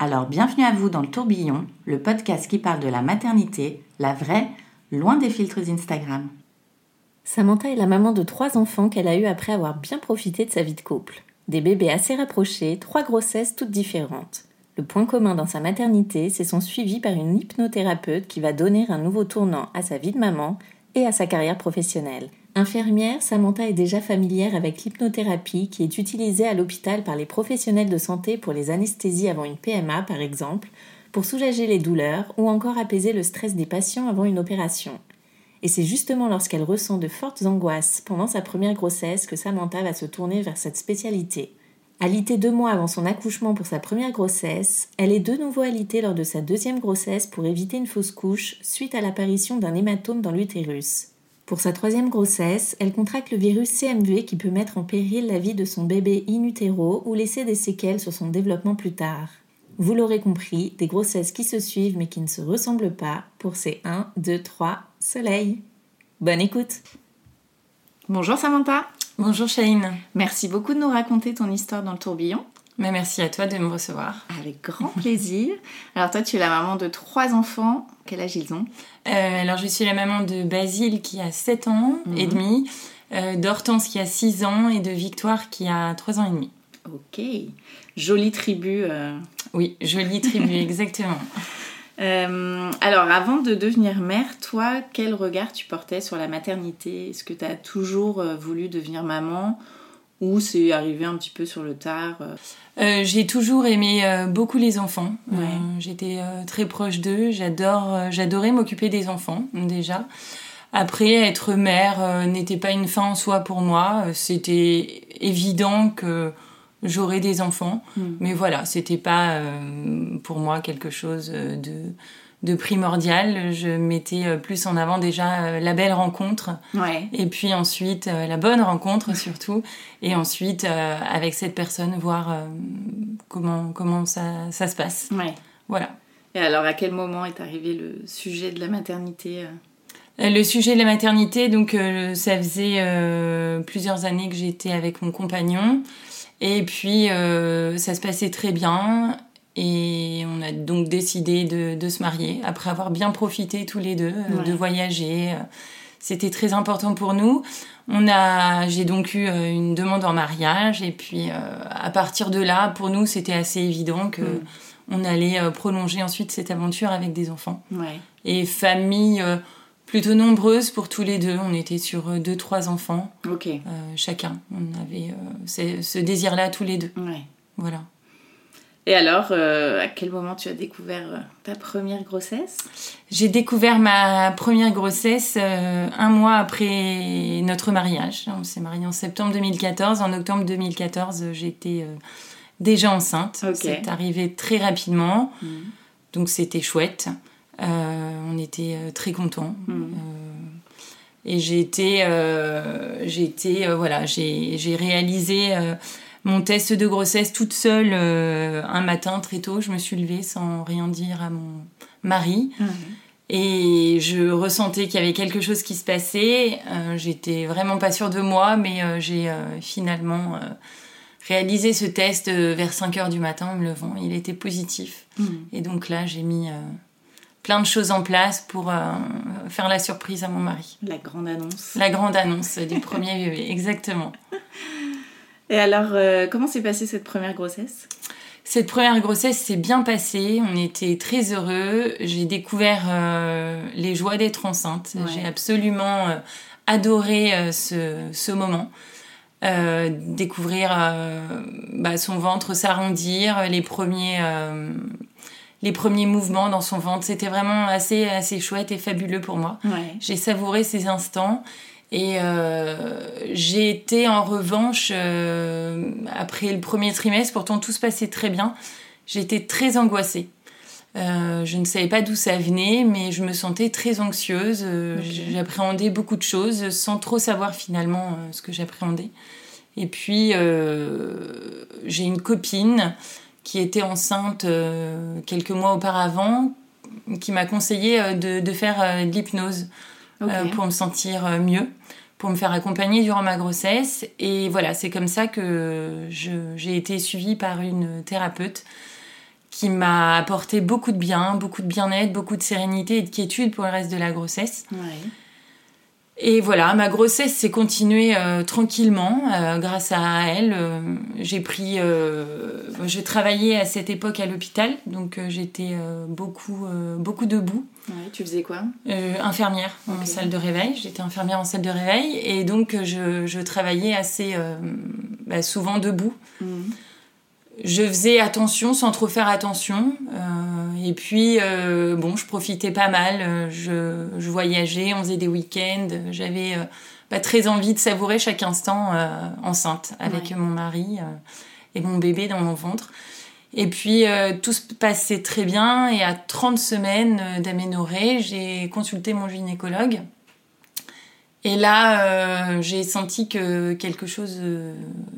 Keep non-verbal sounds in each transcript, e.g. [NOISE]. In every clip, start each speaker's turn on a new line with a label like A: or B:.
A: Alors bienvenue à vous dans le tourbillon, le podcast qui parle de la maternité, la vraie, loin des filtres Instagram.
B: Samantha est la maman de trois enfants qu'elle a eus après avoir bien profité de sa vie de couple. Des bébés assez rapprochés, trois grossesses toutes différentes. Le point commun dans sa maternité, c'est son suivi par une hypnothérapeute qui va donner un nouveau tournant à sa vie de maman et à sa carrière professionnelle. Infirmière, Samantha est déjà familière avec l'hypnothérapie qui est utilisée à l'hôpital par les professionnels de santé pour les anesthésies avant une PMA par exemple, pour soulager les douleurs ou encore apaiser le stress des patients avant une opération. Et c'est justement lorsqu'elle ressent de fortes angoisses pendant sa première grossesse que Samantha va se tourner vers cette spécialité. Alitée deux mois avant son accouchement pour sa première grossesse, elle est de nouveau alitée lors de sa deuxième grossesse pour éviter une fausse couche suite à l'apparition d'un hématome dans l'utérus. Pour sa troisième grossesse, elle contracte le virus CMV qui peut mettre en péril la vie de son bébé in utero ou laisser des séquelles sur son développement plus tard. Vous l'aurez compris, des grossesses qui se suivent mais qui ne se ressemblent pas pour ces 1, 2, 3 soleils. Bonne écoute
A: Bonjour Samantha
C: Bonjour Shane.
A: Merci beaucoup de nous raconter ton histoire dans le tourbillon.
C: Mais merci à toi de me recevoir.
A: Avec grand plaisir. Alors toi, tu es la maman de trois enfants. Quel âge ils ont?
C: Euh, alors je suis la maman de Basile qui a 7 ans et demi, euh, d'Hortense qui a 6 ans et de Victoire qui a 3 ans et demi.
A: Ok. Jolie tribu. euh.
C: Oui, jolie tribu, [LAUGHS] exactement.
A: Euh, alors, avant de devenir mère, toi, quel regard tu portais sur la maternité? Est-ce que tu as toujours voulu devenir maman? Ou c'est arrivé un petit peu sur le tard euh
C: Euh, j'ai toujours aimé euh, beaucoup les enfants. Euh,
A: Ouais.
C: J'étais euh, très proche d'eux. J'adore, euh, j'adorais m'occuper des enfants déjà. Après, être mère euh, n'était pas une fin en soi pour moi. C'était évident que j'aurais des enfants,
A: Mm.
C: mais voilà, c'était pas euh, pour moi quelque chose de de primordial. Je mettais euh, plus en avant déjà euh, la belle rencontre.
A: Ouais.
C: et puis ensuite euh, la bonne rencontre surtout. Et ensuite avec cette personne voir comment comment ça, ça se passe.
A: Ouais.
C: voilà.
A: Et alors, à quel moment est arrivé le sujet de la maternité
C: le sujet de la maternité donc euh, ça faisait euh, plusieurs années que j'étais avec mon compagnon. Et puis euh, ça se passait très bien et on a donc décidé de, de se marier après avoir bien profité tous les deux euh,
A: Ouais.
C: de voyager euh, c'était très important pour nous on a j'ai donc eu euh, une demande en mariage et puis à partir de là pour nous c'était assez évident que
A: Mm.
C: on allait prolonger ensuite cette aventure avec des enfants
A: Ouais.
C: et famille plutôt nombreuse pour tous les deux. On était sur deux, trois enfants euh, chacun. On avait euh, ce, ce désir-là tous les deux.
A: Ouais.
C: Voilà.
A: Et alors, euh, à quel moment tu as découvert euh, ta première grossesse?
C: J'ai découvert ma première grossesse euh, un mois après notre mariage. On s'est mariés en septembre 2014. En octobre 2014, euh, j'étais euh, déjà enceinte.
A: Ok.
C: C'est arrivé très rapidement.
A: Mhm.
C: Donc c'était chouette. On était très contents. Euh, et j'ai été, j'ai été, voilà, j'ai réalisé mon test de grossesse toute seule euh, un matin très tôt. Je me suis levée sans rien dire à mon mari.
A: Mhm.
C: Et je ressentais qu'il y avait quelque chose qui se passait. Euh, J'étais vraiment pas sûre de moi, mais euh, j'ai finalement réalisé ce test vers 5 heures du matin en me levant. Il était positif.
A: Mhm.
C: Et donc là, j'ai mis plein de choses en place pour euh, faire la surprise à mon mari.
A: La grande annonce.
C: La grande annonce du premier bébé, exactement. [LAUGHS]
A: Et alors, euh, comment s'est passée cette première grossesse?
C: Cette première grossesse s'est bien passée, on était très heureux. J'ai découvert euh, les joies d'être enceinte. J'ai absolument euh, adoré ce, ce, moment. découvrir bah, son ventre s'arrondir, les premiers les premiers mouvements dans son ventre. C'était vraiment assez, assez chouette et fabuleux pour moi. J'ai savouré ces instants. Et euh, j'ai été en revanche, euh, après le premier trimestre, pourtant tout se passait très bien, j'étais très angoissée. Euh, je ne savais pas d'où ça venait, mais je me sentais très anxieuse. J'appréhendais beaucoup de choses sans trop savoir finalement ce que j'appréhendais. Et puis, j'ai une copine qui était enceinte quelques mois auparavant, qui m'a conseillé de, de, faire de l'hypnose. Euh, pour me sentir euh, mieux, pour me faire accompagner durant ma grossesse. Et voilà, c'est comme ça que j'ai été suivie par une thérapeute qui m'a apporté beaucoup de bien, beaucoup de bien-être, beaucoup de sérénité et de quiétude pour le reste de la grossesse. Ouais. Et voilà, ma grossesse s'est continuée euh, tranquillement euh, grâce à elle. Euh, j'ai pris, je travaillais à cette époque à l'hôpital, donc j'étais beaucoup, beaucoup debout.
B: Ouais, tu faisais quoi?
C: Infirmière en salle de réveil. J'étais infirmière en salle de réveil et donc je, je travaillais assez bah, souvent debout. Mhm je faisais attention sans trop faire attention. Euh, et puis, euh, bon, je profitais pas mal. Euh, je, je, voyageais, on faisait des week-ends. J'avais euh, pas très envie de savourer chaque instant euh, enceinte avec mon mari et mon bébé dans mon ventre. Et puis, tout se passait très bien. Et à 30 semaines d'aménorrhée, j'ai consulté mon gynécologue. Et là, j'ai senti que quelque chose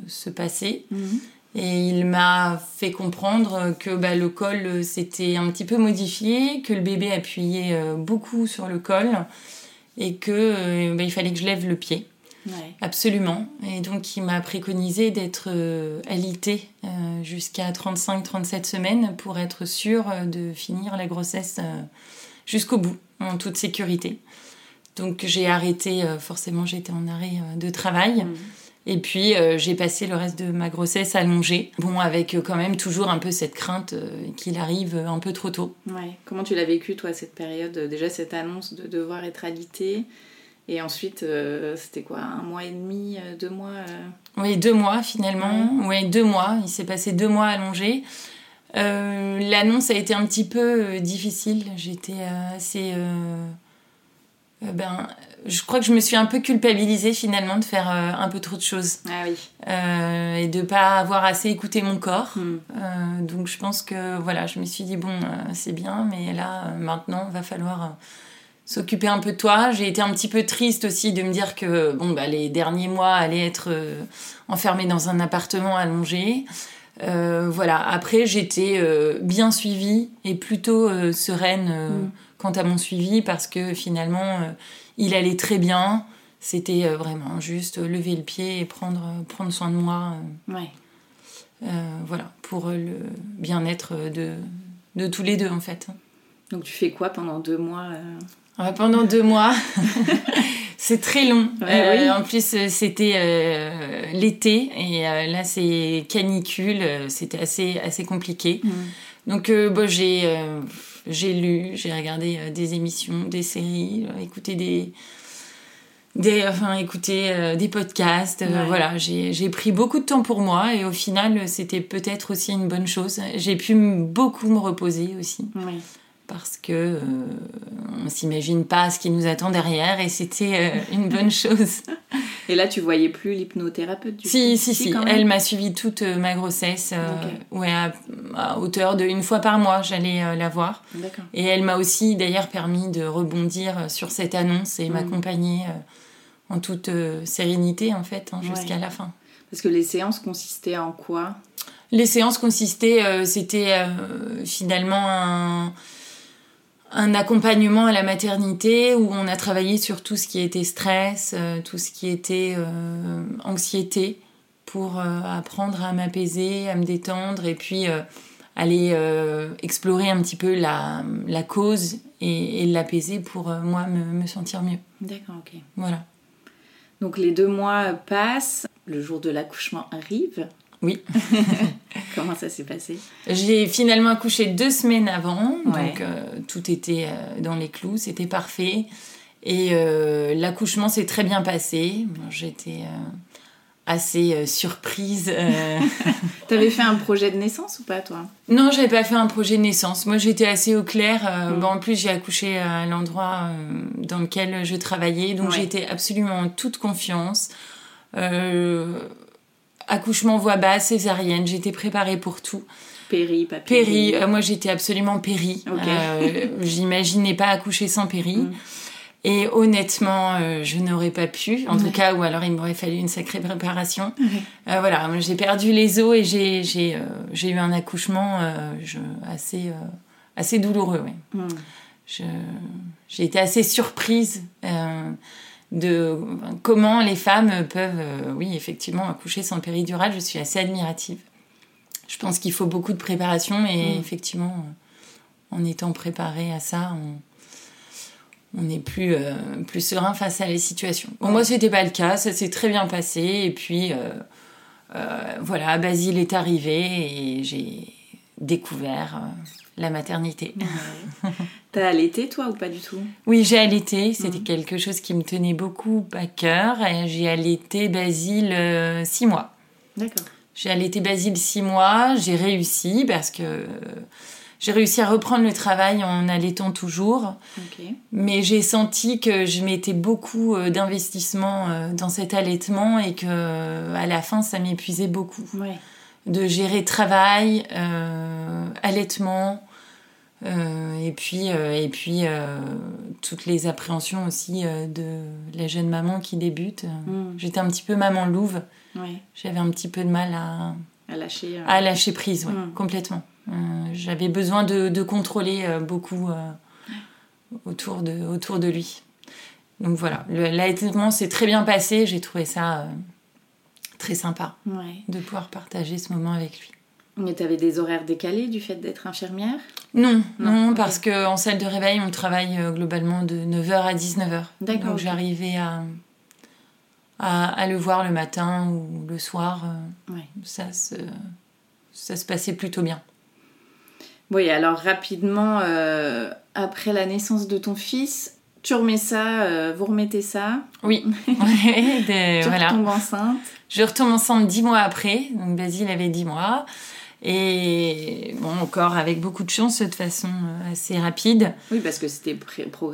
C: se passait. Mhm. Et il m'a fait comprendre que bah, le col euh, s'était un petit peu modifié, que le bébé appuyait euh, beaucoup sur le col et que euh, bah, il fallait que je lève le pied. Ouais. Absolument. Et donc il m'a préconisé d'être alité jusqu'à 35-37 semaines pour être sûre de finir la grossesse jusqu'au bout, en toute sécurité. Donc j'ai arrêté, forcément j'étais en arrêt de travail. Mmh. Et puis euh, j'ai passé le reste de ma grossesse allongée. Bon, avec euh, quand même toujours un peu cette crainte euh, qu'il arrive un peu trop tôt.
B: Ouais. Comment tu l'as vécu toi cette période Déjà cette annonce de devoir être alitée. Et ensuite, c'était quoi Un mois et demi, deux mois
C: Oui, deux mois finalement. Oui, deux mois. Il s'est passé deux mois allongés. L'annonce a été un petit peu difficile. J'étais assez ben, je crois que je me suis un peu culpabilisée finalement de faire euh, un peu trop de choses.
B: Ah oui.
C: Euh, et de pas avoir assez écouté mon corps. Hmm. donc je pense que voilà, je me suis dit bon, c'est bien, mais là maintenant, va falloir s'occuper un peu de toi. J'ai été un petit peu triste aussi de me dire que bon, bah, les derniers mois allaient être enfermés dans un appartement allongé. voilà. Après, j'étais bien suivie et plutôt sereine. Hmm quant à mon suivi parce que finalement, euh, il allait très bien. C'était euh, vraiment juste lever le pied et prendre, prendre soin de moi.
B: Euh, ouais.
C: voilà, pour le bien-être de, de tous les deux en fait.
B: Donc tu fais quoi pendant deux mois
C: Pendant deux mois, [LAUGHS] c'est très long. oui. En plus, c'était l'été et là c'est canicule, c'était assez, assez compliqué. Mmh. Donc bon, j'ai j'ai lu, j'ai regardé euh, des émissions, des séries, euh, écouté des, des, enfin, écouter euh, des podcasts. voilà, j'ai pris beaucoup de temps pour moi et au final, c'était peut-être aussi une bonne chose. J'ai pu beaucoup me reposer aussi. Parce que on s'imagine pas ce qui nous attend derrière et c'était une bonne [LAUGHS] chose.
B: Et là, tu voyais plus l'hypnothérapeute du
C: si, coup? Si, si, Elle m'a suivi toute euh, ma grossesse. Euh, ouais, à, hauteur de une fois par mois, j'allais euh, la voir. Et elle m'a aussi d'ailleurs permis de rebondir sur cette annonce et mm. m'accompagner en toute sérénité en fait hein, jusqu'à la fin.
B: Parce que les séances consistaient en quoi?
C: Les séances consistaient, c'était finalement un un accompagnement à la maternité où on a travaillé sur tout ce qui était stress, euh, tout ce qui était euh, anxiété pour euh, apprendre à m'apaiser, à me détendre et puis aller explorer un petit peu la, la cause et, l'apaiser pour moi me, me, sentir mieux.
B: D'accord, ok.
C: Voilà.
B: Donc les deux mois passent, le jour de l'accouchement arrive.
C: Oui. [LAUGHS]
A: Comment ça s'est passé?
C: J'ai finalement accouché deux semaines avant, donc euh, tout était euh, dans les clous, c'était parfait. Et euh, l'accouchement s'est très bien passé. J'étais assez surprise. [LAUGHS]
A: T'avais fait un projet de naissance ou pas, toi?
C: Non, j'avais pas fait un projet de naissance. Moi, j'étais assez au clair. Mm. bon, en plus, j'ai accouché à l'endroit dans lequel je travaillais, donc j'étais absolument en toute confiance. Accouchement voix basse, césarienne, j'étais préparée pour tout.
A: Péri, pas
C: péri. Euh, moi, j'étais absolument péri. Euh, J'imaginais pas accoucher sans péri. Mm. Et honnêtement, euh, je n'aurais pas pu, en tout cas, ou alors il m'aurait fallu une sacrée préparation. Voilà, j'ai perdu les os et j'ai j'ai eu un accouchement je, assez assez douloureux. Ouais. Mm. J'ai été assez surprise de comment les femmes peuvent, oui, effectivement, accoucher sans péridurale. Je suis assez admirative je pense qu'il faut beaucoup de préparation et mm. effectivement, en étant préparé à ça, on, est plus, euh, plus serein face à les situations. Bon, moi, c'était pas le cas, ça s'est très bien passé et puis euh, euh, voilà, Basile est arrivé et j'ai découvert la maternité. [LAUGHS]
A: T'as allaité toi ou pas du tout?
C: Oui, j'ai allaité. C'était mm. quelque chose qui me tenait beaucoup à cœur. J'ai allaité Basile six mois.
A: D'accord.
C: J'ai allaité Basile six mois, j'ai réussi parce que j'ai réussi à reprendre le travail en allaitant toujours. Mais j'ai senti que je mettais beaucoup euh, d'investissement euh, dans cet allaitement et que à la fin ça m'épuisait beaucoup. De gérer travail, euh, allaitement, et puis, et puis toutes les appréhensions aussi de la jeune maman qui débute. Mm. J'étais un petit peu maman louve. J'avais un petit peu de mal à,
A: à, lâcher,
C: euh. à lâcher prise, mm. complètement. Euh, j'avais besoin de, de contrôler euh, beaucoup autour, de, autour de lui. Donc voilà, l'allaitement s'est très bien passé. J'ai trouvé ça très sympa de pouvoir partager ce moment avec lui.
A: Mais tu avais des horaires décalés du fait d'être infirmière?
C: Non, non, parce qu'en salle de réveil, on travaille globalement de 9h à 19h. D'accord. Donc j'arrivais à, à, le voir le matin ou le soir. Euh, ça, se, ça se passait plutôt bien.
A: Oui, alors rapidement, euh, après la naissance de ton fils, tu remets ça, euh, vous remettez ça
C: Oui. [LAUGHS]
A: tu voilà. retombes enceinte
C: Je retombe enceinte dix mois après, donc Basile avait dix mois. Et bon, encore avec beaucoup de chance, de façon euh, assez rapide.
A: Oui, parce que c'était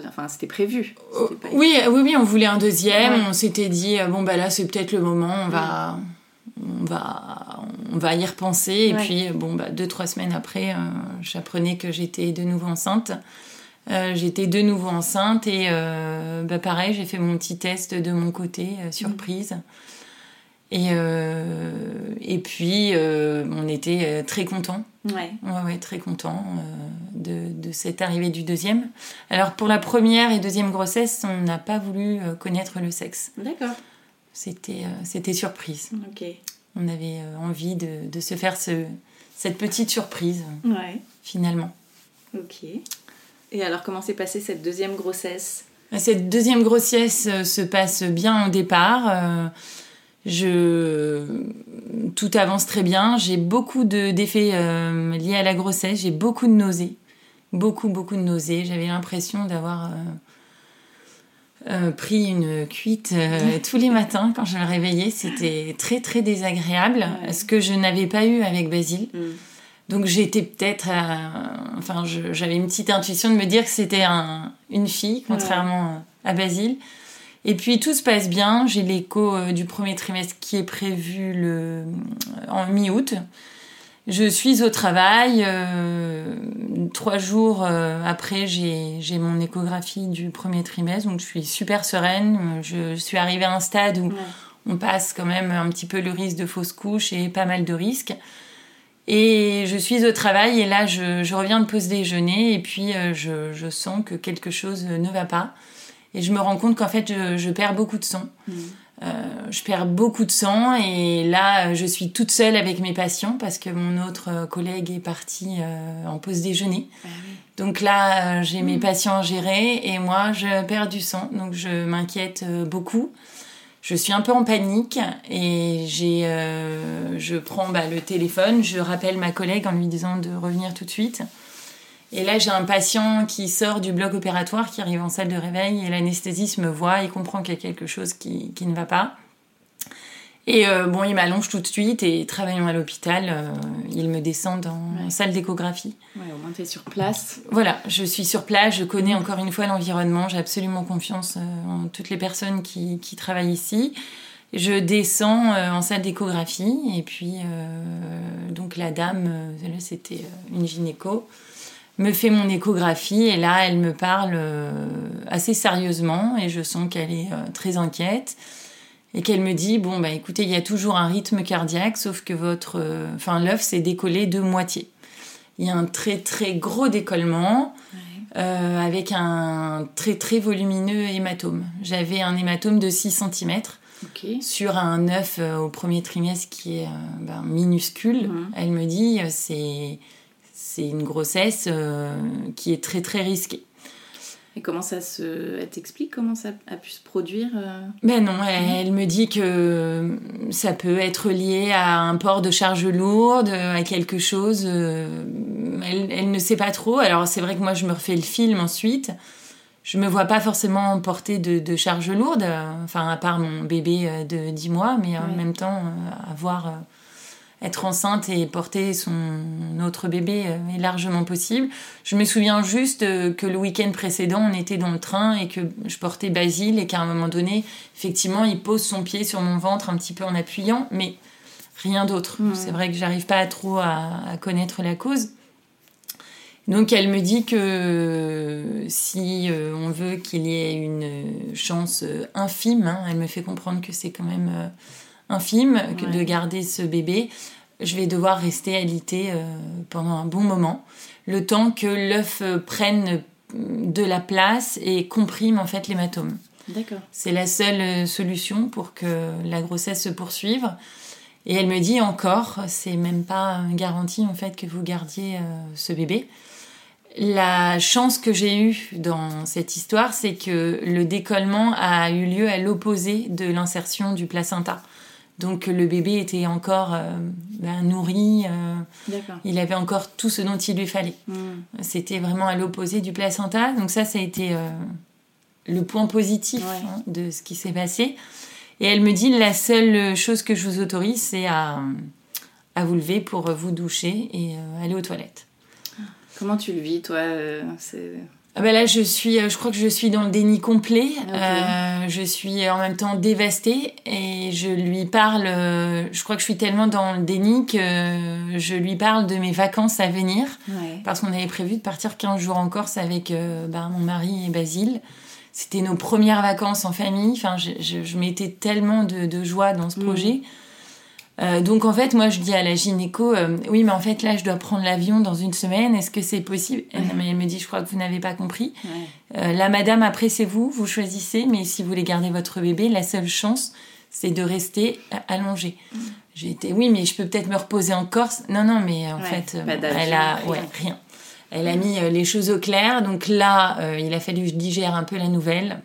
A: enfin, prévu.
C: Oh, oui, oui, oui, on voulait un deuxième. On s'était dit, euh, bon, bah là, c'est peut-être le moment, on va, on, va, on va y repenser. Et puis, bon, bah, deux, trois semaines après, euh, j'apprenais que j'étais de nouveau enceinte. J'étais de nouveau enceinte et bah, pareil, j'ai fait mon petit test de mon côté, surprise. Et, euh, et puis, euh, on était euh, très contents.
A: Ouais.
C: Ouais, ouais très contents de, de, cette arrivée du deuxième. Alors, pour la première et deuxième grossesse, on n'a pas voulu connaître le sexe.
A: D'accord.
C: C'était, c'était surprise.
A: Ok.
C: On avait envie de, de se faire ce, cette petite surprise.
A: Ouais.
C: Finalement.
A: Ok. Et alors, comment s'est passée cette deuxième grossesse?
C: Cette deuxième grossesse se passe bien au départ. Je... Tout avance très bien. J'ai beaucoup d'effets euh, liés à la grossesse. J'ai beaucoup de nausées. Beaucoup, beaucoup de nausées. J'avais l'impression d'avoir euh, euh, pris une cuite [LAUGHS] tous les matins quand je me réveillais. C'était très, très désagréable. Ce que je n'avais pas eu avec Basile. Mm. Donc j'étais peut-être... enfin, j'avais une petite intuition de me dire que c'était un, une fille, contrairement à Basile. Et puis tout se passe bien. J'ai l'écho euh, du premier trimestre qui est prévu le, en mi-août. Je suis au travail. Euh, trois jours euh, après, j'ai mon échographie du premier trimestre, donc je suis super sereine. Je, suis arrivée à un stade où on passe quand même un petit peu le risque de fausse couche et pas mal de risques. Et je suis au travail et là, je, je reviens de pause déjeuner et puis je, je, sens que quelque chose ne va pas. Et je me rends compte qu'en fait, je, perds beaucoup de sang. Mm. Euh, je perds beaucoup de sang et là, je suis toute seule avec mes patients parce que mon autre collègue est parti euh, en pause déjeuner. Ah donc là, j'ai mes mm. patients à gérer et moi, je perds du sang. Donc je m'inquiète euh, beaucoup. Je suis un peu en panique et j'ai, je prends bah, le téléphone, je rappelle ma collègue en lui disant de revenir tout de suite. Et là, j'ai un patient qui sort du bloc opératoire, qui arrive en salle de réveil, et l'anesthésiste me voit, il comprend qu'il y a quelque chose qui, qui ne va pas. Et euh, bon, il m'allonge tout de suite et travaillant à l'hôpital, euh, il me descend dans la salle d'échographie.
B: Ouais, au moins tu es sur place.
C: Voilà, je suis sur place, je connais encore une fois l'environnement, j'ai absolument confiance euh, en toutes les personnes qui, qui travaillent ici. Je descends en salle d'échographie et puis donc la dame, c'était une gynéco, me fait mon échographie et là elle me parle assez sérieusement et je sens qu'elle est très inquiète et qu'elle me dit bon bah écoutez il y a toujours un rythme cardiaque sauf que votre euh, enfin l'œuf s'est décollé de moitié. Il y a un très très gros décollement euh, avec un très très volumineux hématome. J'avais un hématome de 6 cm sur un œuf euh, au premier trimestre qui est ben, minuscule. Elle me dit c'est c'est une grossesse qui est très très risquée
B: et comment ça se. Elle t'explique comment ça a pu se produire euh
C: Ben non, elle, me dit que ça peut être lié à un port de charge lourde, à quelque chose. Euh, elle, elle ne sait pas trop. Alors c'est vrai que moi je me refais le film ensuite. Je me vois pas forcément porter de, de charge lourde, enfin à part mon bébé euh, de 10 mois, mais en même temps avoir être enceinte et porter son autre bébé euh, est largement possible. Je me souviens juste euh, que le week-end précédent, on était dans le train et que je portais Basile et qu'à un moment donné, effectivement, il pose son pied sur mon ventre un petit peu en appuyant, mais rien d'autre. C'est vrai que j'arrive pas trop à, connaître la cause. Donc elle me dit que si euh, on veut qu'il y ait une chance infime, hein, elle me fait comprendre que c'est quand même infime que de garder ce bébé, je vais devoir rester alitée euh, pendant un bon moment, le temps que l'œuf euh, prenne de la place et comprime en fait l'hématome.
B: D'accord.
C: C'est la seule euh, solution pour que la grossesse se poursuive. Et elle me dit encore, c'est même pas une garantie en fait que vous gardiez ce bébé. La chance que j'ai eue dans cette histoire, c'est que le décollement a eu lieu à l'opposé de l'insertion du placenta. Donc le bébé était encore euh, ben, nourri, euh, il avait encore tout ce dont il lui fallait. Hmm. C'était vraiment à l'opposé du placenta. Donc ça, ça a été euh, le point positif hein, de ce qui s'est passé. Et elle me dit, la seule chose que je vous autorise, c'est à, à vous lever pour vous doucher et aller aux toilettes.
B: Comment tu le vis, toi
C: ah bah là, je suis, euh, je crois que je suis dans le déni complet. Euh, je suis en même temps dévastée et je lui parle. Euh, je crois que je suis tellement dans le déni que je lui parle de mes vacances à venir parce qu'on avait prévu de partir 15 jours en Corse avec bah, mon mari et Basile. C'était nos premières vacances en famille. Enfin, je, je, mettais tellement de, de, joie dans ce mm. projet. Euh, donc en fait, moi je dis à la gynéco, euh, oui mais en fait là je dois prendre l'avion dans une semaine, est-ce que c'est possible? Elle, me dit, je crois que vous n'avez pas compris. Euh, la madame, après c'est vous, vous choisissez, mais si vous voulez garder votre bébé, la seule chance c'est de rester allongé. Mm. J'ai été, oui mais je peux peut-être me reposer en Corse. Non non mais en fait, elle a, rien. rien. Elle a mis les choses au clair, donc là il a fallu que je digère un peu la nouvelle.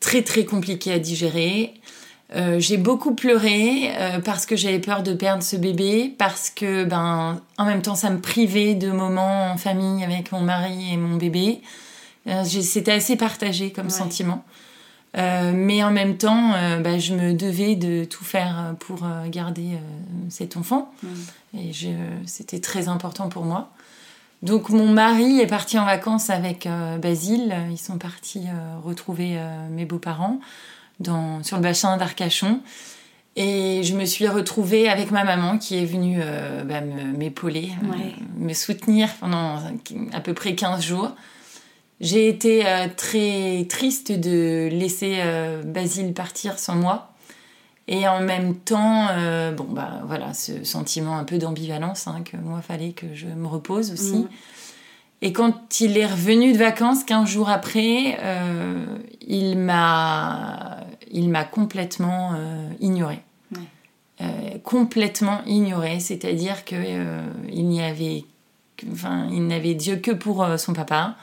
C: Très très compliqué à digérer. Euh, j'ai beaucoup pleuré euh, parce que j'avais peur de perdre ce bébé, parce que ben en même temps ça me privait de moments en famille avec mon mari et mon bébé. Euh, C'était assez partagé comme sentiment. Mais en même temps, ben, je me devais de tout faire pour garder cet enfant. Et c'était très important pour moi. Donc mon mari est parti en vacances avec Basile. Ils sont partis retrouver mes beaux-parents sur le bassin d'Arcachon. Et je me suis retrouvée avec ma maman qui est venue euh, bah, m'épauler, euh, me soutenir pendant à peu près 15 jours. J'ai été euh, très triste de laisser Basile partir sans moi. Et en même temps, bon, bah voilà, ce sentiment un peu d'ambivalence, hein, que moi, fallait que je me repose aussi. Mm. Et quand il est revenu de vacances, 15 jours après, il m'a il m'a complètement euh, ignoré. Euh, complètement ignoré, c'est-à-dire que euh, il n'y avait, enfin, il n'avait Dieu que pour son papa.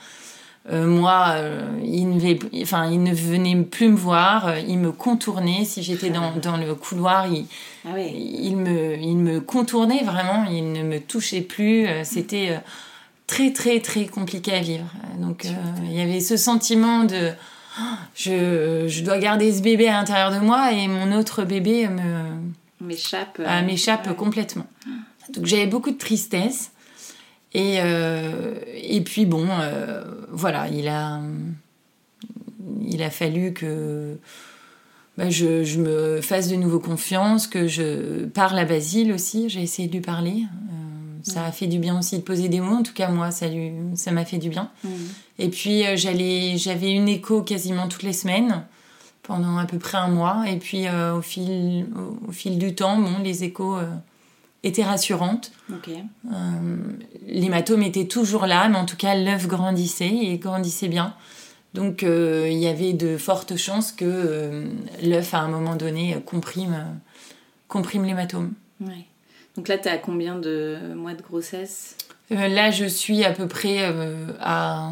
C: Euh, moi, euh, il, ne venait, enfin, il ne venait plus me voir, euh, il me contournait. Si j'étais dans, [LAUGHS] dans, le couloir, il,
B: ah oui.
C: il, me, il me contournait vraiment, il ne me touchait plus. C'était très, très, très compliqué à vivre. Donc, il y avait ce sentiment de oh, je, je, dois garder ce bébé à l'intérieur de moi et mon autre bébé me
B: m'échappe
C: m'échappe ouais. complètement. Donc, j'avais beaucoup de tristesse. Et, euh, et puis bon, euh, voilà, il a, il a fallu que bah, je, je, me fasse de nouveau confiance, que je parle à Basile aussi. J'ai essayé de lui parler. Euh, ça a fait du bien aussi de poser des mots. En tout cas, moi, ça lui, ça m'a fait du bien.
B: Mmh.
C: Et puis, euh, j'allais, j'avais une écho quasiment toutes les semaines pendant à peu près un mois. Et puis, euh, au, fil, au, au, fil du temps, bon, les échos euh, étaient rassurantes.
B: Okay.
C: L'hématome était toujours là, mais en tout cas, l'œuf grandissait et grandissait bien. Donc, il y avait de fortes chances que l'œuf, à un moment donné, comprime, comprime l'hématome.
B: Ouais. Donc là, tu as combien de mois de grossesse?
C: Euh, Là, je suis à peu près à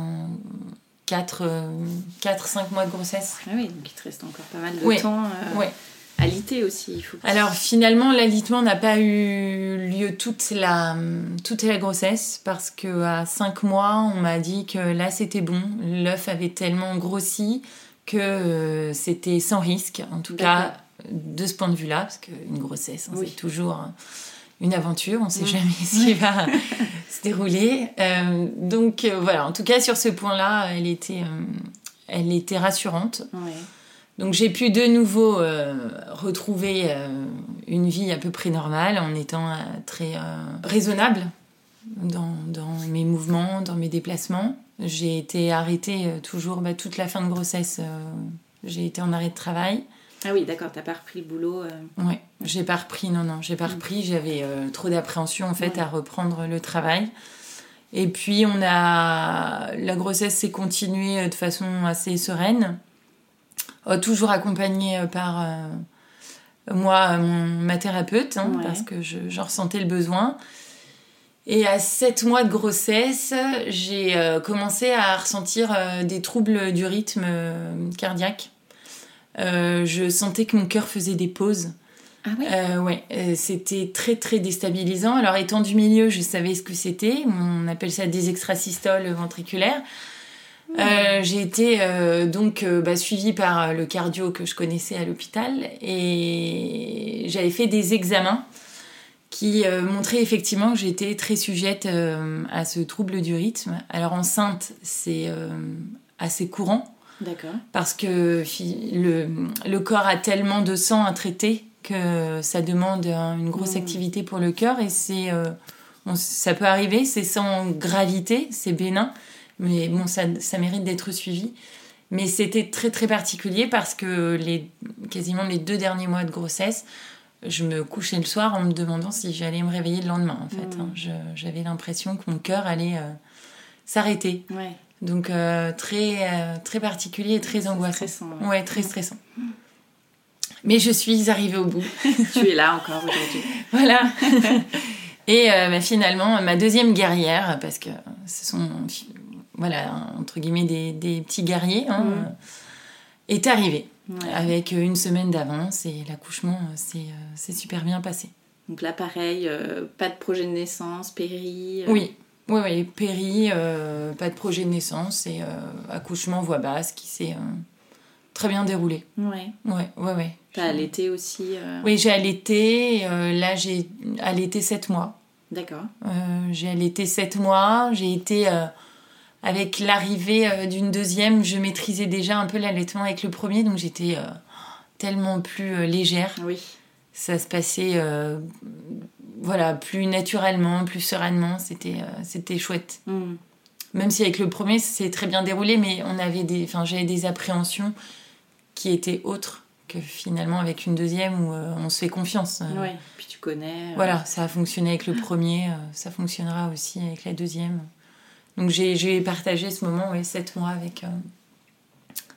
C: 4-5 mois de grossesse.
B: Ah oui, donc il te reste encore pas mal de
C: oui.
B: temps.
C: Euh... Ouais.
B: Alité aussi, il faut.
C: Alors finalement, l'alitement n'a pas eu lieu toute la, toute la grossesse parce que à 5 mois, on m'a dit que là c'était bon. L'œuf avait tellement grossi que euh, c'était sans risque, en tout cas de ce point de vue-là, parce qu'une grossesse, hein, oui. c'est toujours une aventure, on ne sait mmh. jamais [LAUGHS] ce qui va [LAUGHS] se dérouler. Euh, donc euh, voilà, en tout cas sur ce point-là, elle était, elle était rassurante.
B: Ouais.
C: Donc j'ai pu de nouveau euh, retrouver euh, une vie à peu près normale en étant euh, très raisonnable dans, dans, mes mouvements, dans mes déplacements. J'ai été arrêtée toujours bah, toute la fin de grossesse. j'ai été en arrêt de travail.
B: Ah oui, d'accord, t'as pas repris le boulot
C: Ouais, j'ai pas repris, non, non, j'ai pas repris. J'avais trop d'appréhension en fait ouais. à reprendre le travail. Et puis on a... La grossesse s'est continuée de façon assez sereine euh, toujours accompagnée par euh, moi, mon, ma thérapeute, hein,
B: ouais.
C: parce que je, je, ressentais le besoin. Et à 7 mois de grossesse, j'ai euh, commencé à ressentir euh, des troubles du rythme euh, cardiaque. Je sentais que mon cœur faisait des pauses.
B: Ah oui
C: euh, ouais, c'était très très déstabilisant. Alors étant du milieu, je savais ce que c'était. On appelle ça des extrasystoles ventriculaires. Euh, j'ai été euh, donc euh, bah, suivie par le cardio que je connaissais à l'hôpital et j'avais fait des examens qui euh, montraient effectivement que j'étais très sujette euh, à ce trouble du rythme. Alors enceinte, c'est euh, assez courant.
B: D'accord.
C: Parce que le, le, corps a tellement de sang à traiter que ça demande une grosse mmh. activité pour le cœur et c'est bon, ça peut arriver, c'est sans gravité, c'est bénin mais bon, ça, ça mérite d'être suivi. Mais c'était très très particulier parce que les, quasiment les deux derniers mois de grossesse, je me couchais le soir en me demandant si j'allais me réveiller le lendemain. En fait,
B: Mmh.
C: mmh. j'avais l'impression que mon cœur allait euh, s'arrêter.
B: Ouais.
C: Donc euh, très euh, très particulier et très angoissant.
B: Stressant, ouais.
C: ouais. très stressant. Mais je suis arrivée au bout. [LAUGHS]
B: tu es là encore aujourd'hui. [LAUGHS]
C: voilà. [LAUGHS] et bah, finalement, ma deuxième guerrière, parce que ce sont voilà, entre guillemets, des, des petits guerriers, hein, mmh. est arrivé
B: ouais.
C: avec une semaine d'avance et l'accouchement s'est super bien passé.
B: Donc là, pareil, euh, pas de projet de naissance, péri
C: euh... Oui, oui, oui, péri, euh, pas de projet de naissance et euh, accouchement voix basse qui s'est euh, très bien déroulé.
B: Ouais.
C: Ouais, ouais, ouais.
B: T'as allaité aussi
C: Oui, j'ai allaité. là, j'ai allaité 7 mois.
B: D'accord.
C: j'ai allaité 7 mois. J'ai été avec l'arrivée d'une deuxième, je maîtrisais déjà un peu l'allaitement avec le premier, donc j'étais euh, tellement plus euh, légère.
B: Oui.
C: Ça se passait euh, voilà, plus naturellement, plus sereinement, c'était c'était chouette.
B: Mm.
C: Même si avec le premier, c'est très bien déroulé, mais on avait des, enfin, j'avais des appréhensions qui étaient autres que finalement avec une deuxième où on se fait confiance.
B: Ouais, puis tu connais.
C: Voilà, ça a fonctionné avec le premier, ça fonctionnera aussi avec la deuxième. Donc j'ai partagé ce moment, oui, sept mois avec, euh,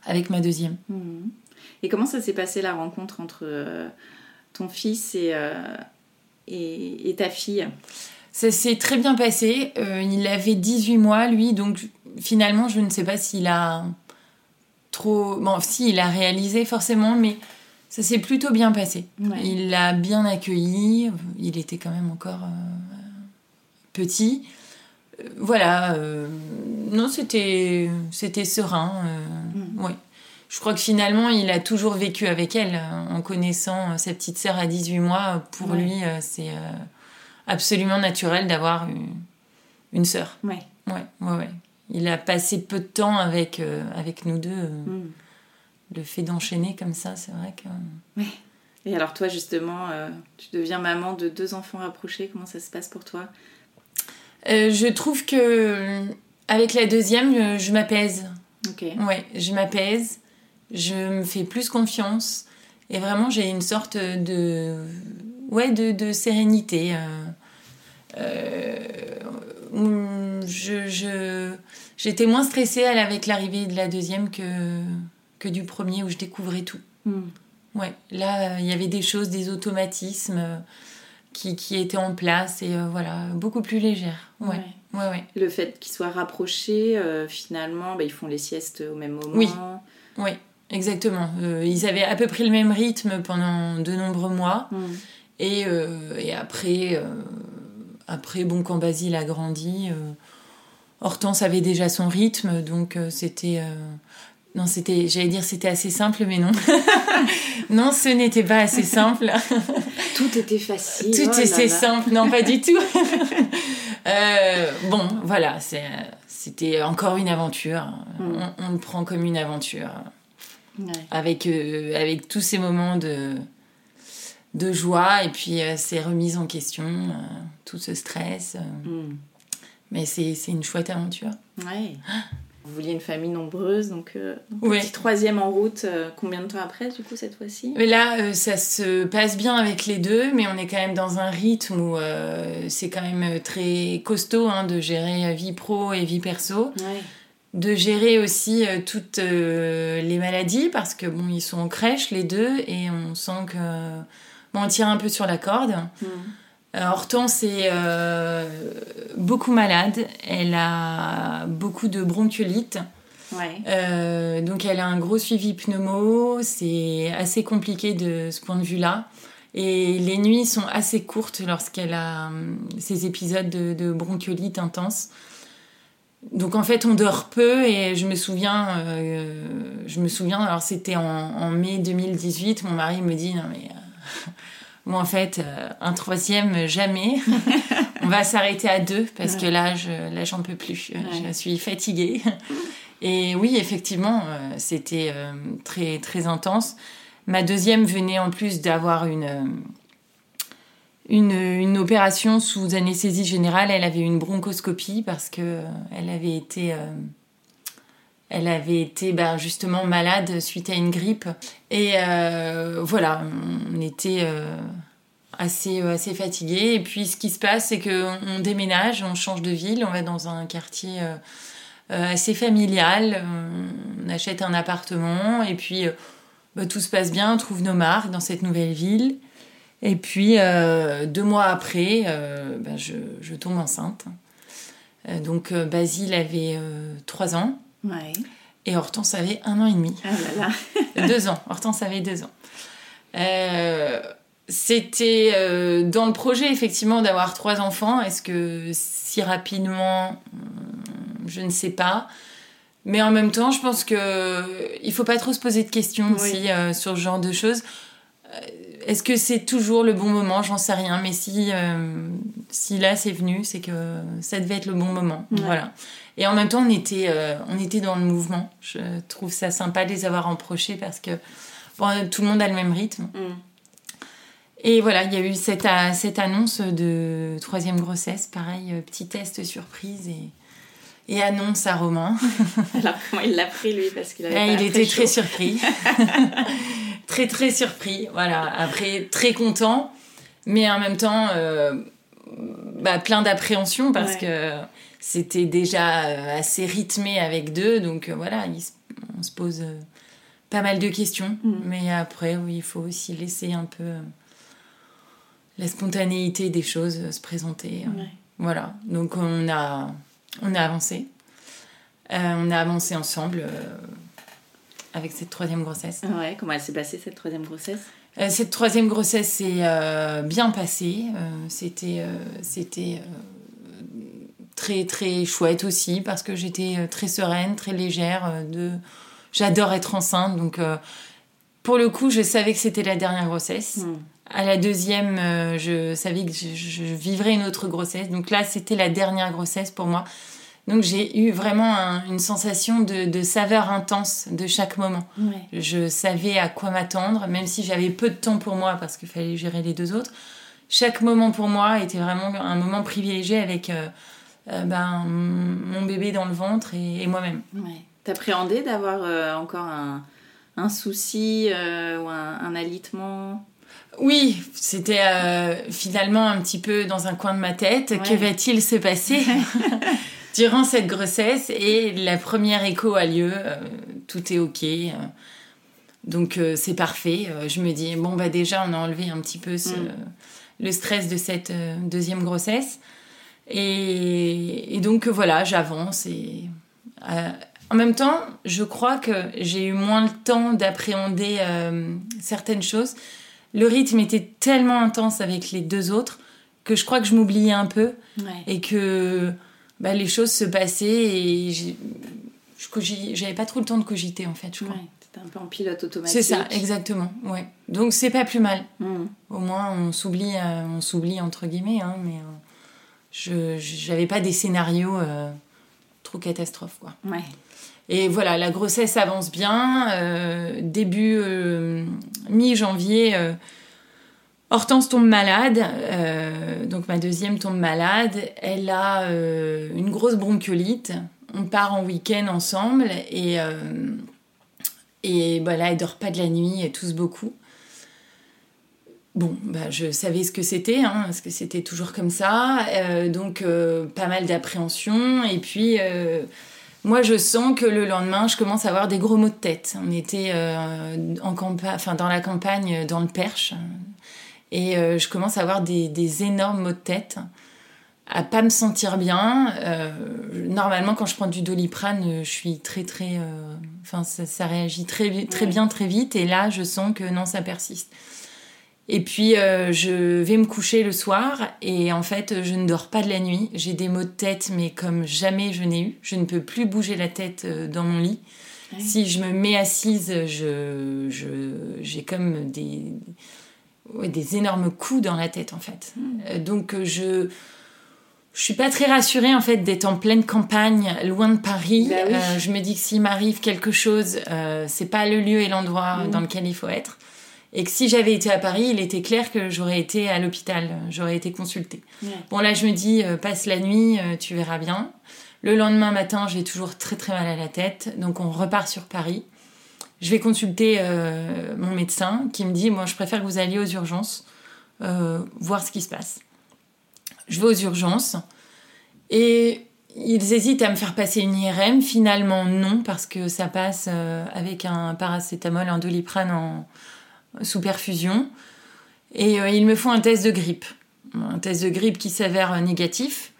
C: avec ma deuxième.
B: Mmh. Et comment ça s'est passé la rencontre entre euh, ton fils et, euh, et, et, ta fille
C: Ça s'est très bien passé. Euh, il avait 18 mois, lui, donc finalement, je ne sais pas s'il a trop. Bon, si, il a réalisé forcément, mais ça s'est plutôt bien passé.
B: Ouais.
C: Il l'a bien accueilli. Il était quand même encore euh, petit. Euh, Voilà. non, c'était c'était serein.
B: Mm.
C: Ouais. Je crois que finalement, il a toujours vécu avec elle, euh, en connaissant euh, sa petite sœur à 18 mois. Pour
B: Ouais.
C: lui, euh, c'est euh, absolument naturel d'avoir une, une sœur.
B: Ouais.
C: Ouais, ouais, ouais. Il a passé peu de temps avec, euh, avec nous deux. euh,
B: Mm.
C: Le fait d'enchaîner comme ça, c'est vrai que.
B: Et alors toi justement, euh, tu deviens maman de deux enfants rapprochés, comment ça se passe pour toi?
C: Euh, je trouve que euh, avec la deuxième, je, je m'apaise.
B: Ok.
C: Ouais, je m'apaise. Je me fais plus confiance. Et vraiment, j'ai une sorte de. Ouais, de, de sérénité. euh, euh, je, j'étais moins stressée avec l'arrivée de la deuxième que, que du premier où je découvrais tout.
B: Mm.
C: Ouais, là, il y avait des choses, des automatismes euh, qui, qui étaient en place et euh, voilà, beaucoup plus légères. Ouais,
B: Ouais.
C: ouais, ouais.
B: Le fait qu'ils soient rapprochés, euh, finalement, bah, ils font les siestes au même moment.
C: Oui. Oui, exactement. Euh, ils avaient à peu près le même rythme pendant de nombreux mois.
B: Mm.
C: Et, euh, et après, euh, après, bon, quand Basile a grandi, euh, Hortense avait déjà son rythme, donc euh, c'était. euh, non, c'était, j'allais dire c'était assez simple, mais non. [LAUGHS] non, ce n'était pas assez simple. [LAUGHS]
B: Tout était facile.
C: Tout
B: oh
C: était
B: là.
C: simple, non, pas du tout. [LAUGHS] Euh, bon, voilà, c'était encore une aventure.
B: Mm.
C: On, on le prend comme une aventure
B: Ouais.
C: avec, euh, avec tous ces moments de, de joie et puis euh, ces remises en question, euh, tout ce stress.
B: Mm.
C: mais c'est, une chouette aventure.
B: Ouais. Vous vouliez une famille nombreuse, donc, donc
C: Ouais.
B: petit troisième en route, combien de temps après, du coup, cette fois-ci?
C: Mais là, ça se passe bien avec les deux, mais on est quand même dans un rythme où c'est quand même très costaud hein, de gérer vie pro et vie perso.
B: Ouais.
C: De gérer aussi euh, toutes euh, les maladies parce que bon ils sont en crèche les deux et on sent que bon on tire un peu sur la corde.
B: Mm.
C: Euh, Hortense est euh, beaucoup malade, elle a beaucoup de bronchiolite,
B: Ouais.
C: Euh, donc elle a un gros suivi pneumo, c'est assez compliqué de ce point de vue-là. Et les nuits sont assez courtes lorsqu'elle a ces épisodes de, de bronchiolite intense. Donc en fait on dort peu et je me souviens, euh, je me souviens, alors c'était en, en mai 2018, mon mari me dit non mais euh, [LAUGHS] moi en fait euh, un troisième jamais, [LAUGHS] on va s'arrêter à deux parce que là je, là j'en peux plus,
B: Ouais.
C: je suis fatiguée. [LAUGHS] Et oui, effectivement, euh, c'était euh, très, très intense. Ma deuxième venait en plus d'avoir une, euh, une, opération sous anesthésie générale. Elle avait une bronchoscopie parce que euh, elle avait été, euh, elle avait été ben, justement malade suite à une grippe. Et euh, voilà, on était assez, assez fatigués. Et puis ce qui se passe, c'est qu'on déménage, on change de ville, on va dans un quartier... assez familial. On achète un appartement et puis bah, tout se passe bien, on trouve nos marques dans cette nouvelle ville. Et puis euh, deux mois après, euh, bah, je, je tombe enceinte. Euh, donc Basile avait trois ans
B: Ouais.
C: et Hortense avait un an et demi.
B: Ah là là. [LAUGHS]
C: deux ans. Hortense avait deux ans. C'était dans le projet effectivement d'avoir trois enfants. Est-ce que si rapidement, hum, je ne sais pas. Mais en même temps, je pense que il faut pas trop se poser de questions
B: Oui.
C: aussi sur ce genre de choses. Euh, Est-ce que c'est toujours le bon moment? J'en sais rien. Mais si, euh, si là c'est venu, c'est que ça devait être le bon moment.
B: Ouais.
C: Voilà. Et en même temps, on était, euh, on était dans le mouvement. Je trouve ça sympa de les avoir emprochés parce que bon, tout le monde a le même rythme.
B: Mm.
C: Et voilà, il y a eu cette, cette annonce de troisième grossesse. Pareil, euh, petit test surprise et, et annonce à Romain. [LAUGHS]
B: Alors comment il l'a pris lui parce qu'il avait pas
C: il était très surpris. [LAUGHS] très très surpris. Voilà. Après, très content. Mais en même temps, euh, bah, plein d'appréhension parce
B: Ouais.
C: que c'était déjà euh, assez rythmé avec deux. Donc euh, voilà, on se pose pas mal de questions.
B: Mm.
C: Mais après, oui, il faut aussi laisser un peu la spontanéité des choses se présenter.
B: Ouais.
C: Voilà, donc on a, on a avancé. on a avancé ensemble avec cette troisième grossesse.
B: Ouais, comment elle s'est passée cette troisième grossesse?
C: Cette troisième grossesse s'est bien passée. c'était c'était très très chouette aussi parce que j'étais très sereine, très légère. de... J'adore être enceinte, donc pour le coup, je savais que c'était la dernière grossesse. Hmm. À la deuxième, euh, je savais que je, vivrais une autre grossesse. Donc là, c'était la dernière grossesse pour moi. Donc j'ai eu vraiment une sensation de, saveur intense de chaque moment. Je savais à quoi m'attendre, même si j'avais peu de temps pour moi parce qu'il fallait gérer les deux autres. Chaque moment pour moi était vraiment un moment privilégié avec euh, euh, ben, mon bébé dans le ventre et, moi-même.
B: Ouais. T'appréhendais d'avoir encore un, un souci ou un alitement?
C: Oui, c'était euh, finalement un petit peu dans un coin de ma tête. Que va-t-il se passer? [LAUGHS] durant cette grossesse Et la première écho a lieu, euh, tout est ok. Euh. donc c'est parfait. je me dis, bon, bah déjà, on a enlevé un petit peu mm. le stress de cette deuxième grossesse. Et, et donc voilà, j'avance. Et en même temps, je crois que j'ai eu moins le temps d'appréhender certaines choses le rythme était tellement intense avec les deux autres que je crois que je m'oubliais un peu et que bah, les choses se passaient et j'avais pas trop le temps de cogiter en fait, je crois.
B: C'était un peu en pilote automatique.
C: C'est ça, exactement. Ouais. Donc c'est pas plus mal. Mm. Au moins on s'oublie, euh, on s'oublie entre guillemets, hein, mais euh, je j'avais pas des scénarios euh, trop catastrophes quoi.
B: Ouais.
C: Et voilà, la grossesse avance bien. Début mi-janvier, Hortense tombe malade. donc ma deuxième tombe malade. Elle a une grosse bronchiolite. On part en week-end ensemble et et voilà, elle dort pas de la nuit, elle tousse beaucoup. Bon, bah, je savais ce que c'était, hein, parce que c'était toujours comme ça. donc, pas mal d'appréhension. Et puis, moi, je sens que le lendemain, je commence à avoir des gros maux de tête. On était euh, en dans la campagne, dans le Perche, et euh, je commence à avoir des, énormes maux de tête, à pas me sentir bien. Euh, normalement, quand je prends du doliprane, je suis très très, enfin, ça, réagit très très bien très vite, et là, je sens que non, ça persiste. Et puis, euh, je vais me coucher le soir et en fait, je ne dors pas de la nuit. J'ai des maux de tête, mais comme jamais je n'ai eu. Je ne peux plus bouger la tête euh, dans mon lit. Si je me mets assise, je, j'ai comme des, des énormes coups dans la tête, en fait. Hmm. Euh, donc, je je suis pas très rassurée en fait d'être en pleine campagne, loin de Paris. Bah je me dis que s'il m'arrive quelque chose, euh, c'est pas le lieu et l'endroit hmm. dans lequel il faut être. Et que si j'avais été à Paris, il était clair que j'aurais été à l'hôpital, j'aurais été consultée. Bon, là, je me dis, euh, passe la nuit, euh, tu verras bien. Le lendemain matin, j'ai toujours très très mal à la tête, donc on repart sur Paris. Je vais consulter euh, mon médecin qui me dit, moi, je préfère que vous alliez aux urgences, voir ce qui se passe. Je vais aux urgences et ils hésitent à me faire passer une IRM. Finalement, non, parce que ça passe avec un paracétamol, un doliprane en sous perfusion. Et euh, ils me font un test de grippe. Un test de grippe qui s'avère négatif.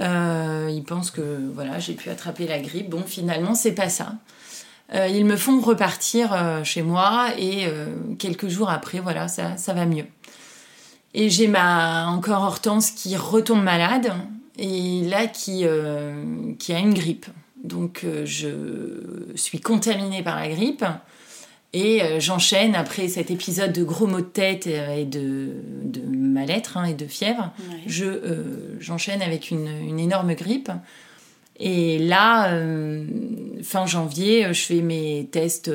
C: Euh, ils pensent que voilà, j'ai pu attraper la grippe. Bon, finalement, c'est pas ça. Euh, ils me font repartir chez moi et quelques jours après, voilà, ça, ça va mieux. Et j'ai ma encore Hortense qui retombe malade et là qui, qui a une grippe. Donc je suis contaminée par la grippe. Et euh, j'enchaîne après cet épisode de gros maux de tête euh, et de, de mal-être hein, et de fièvre. Je euh, j'enchaîne avec une, une, énorme grippe. Et là, fin janvier, je fais mes tests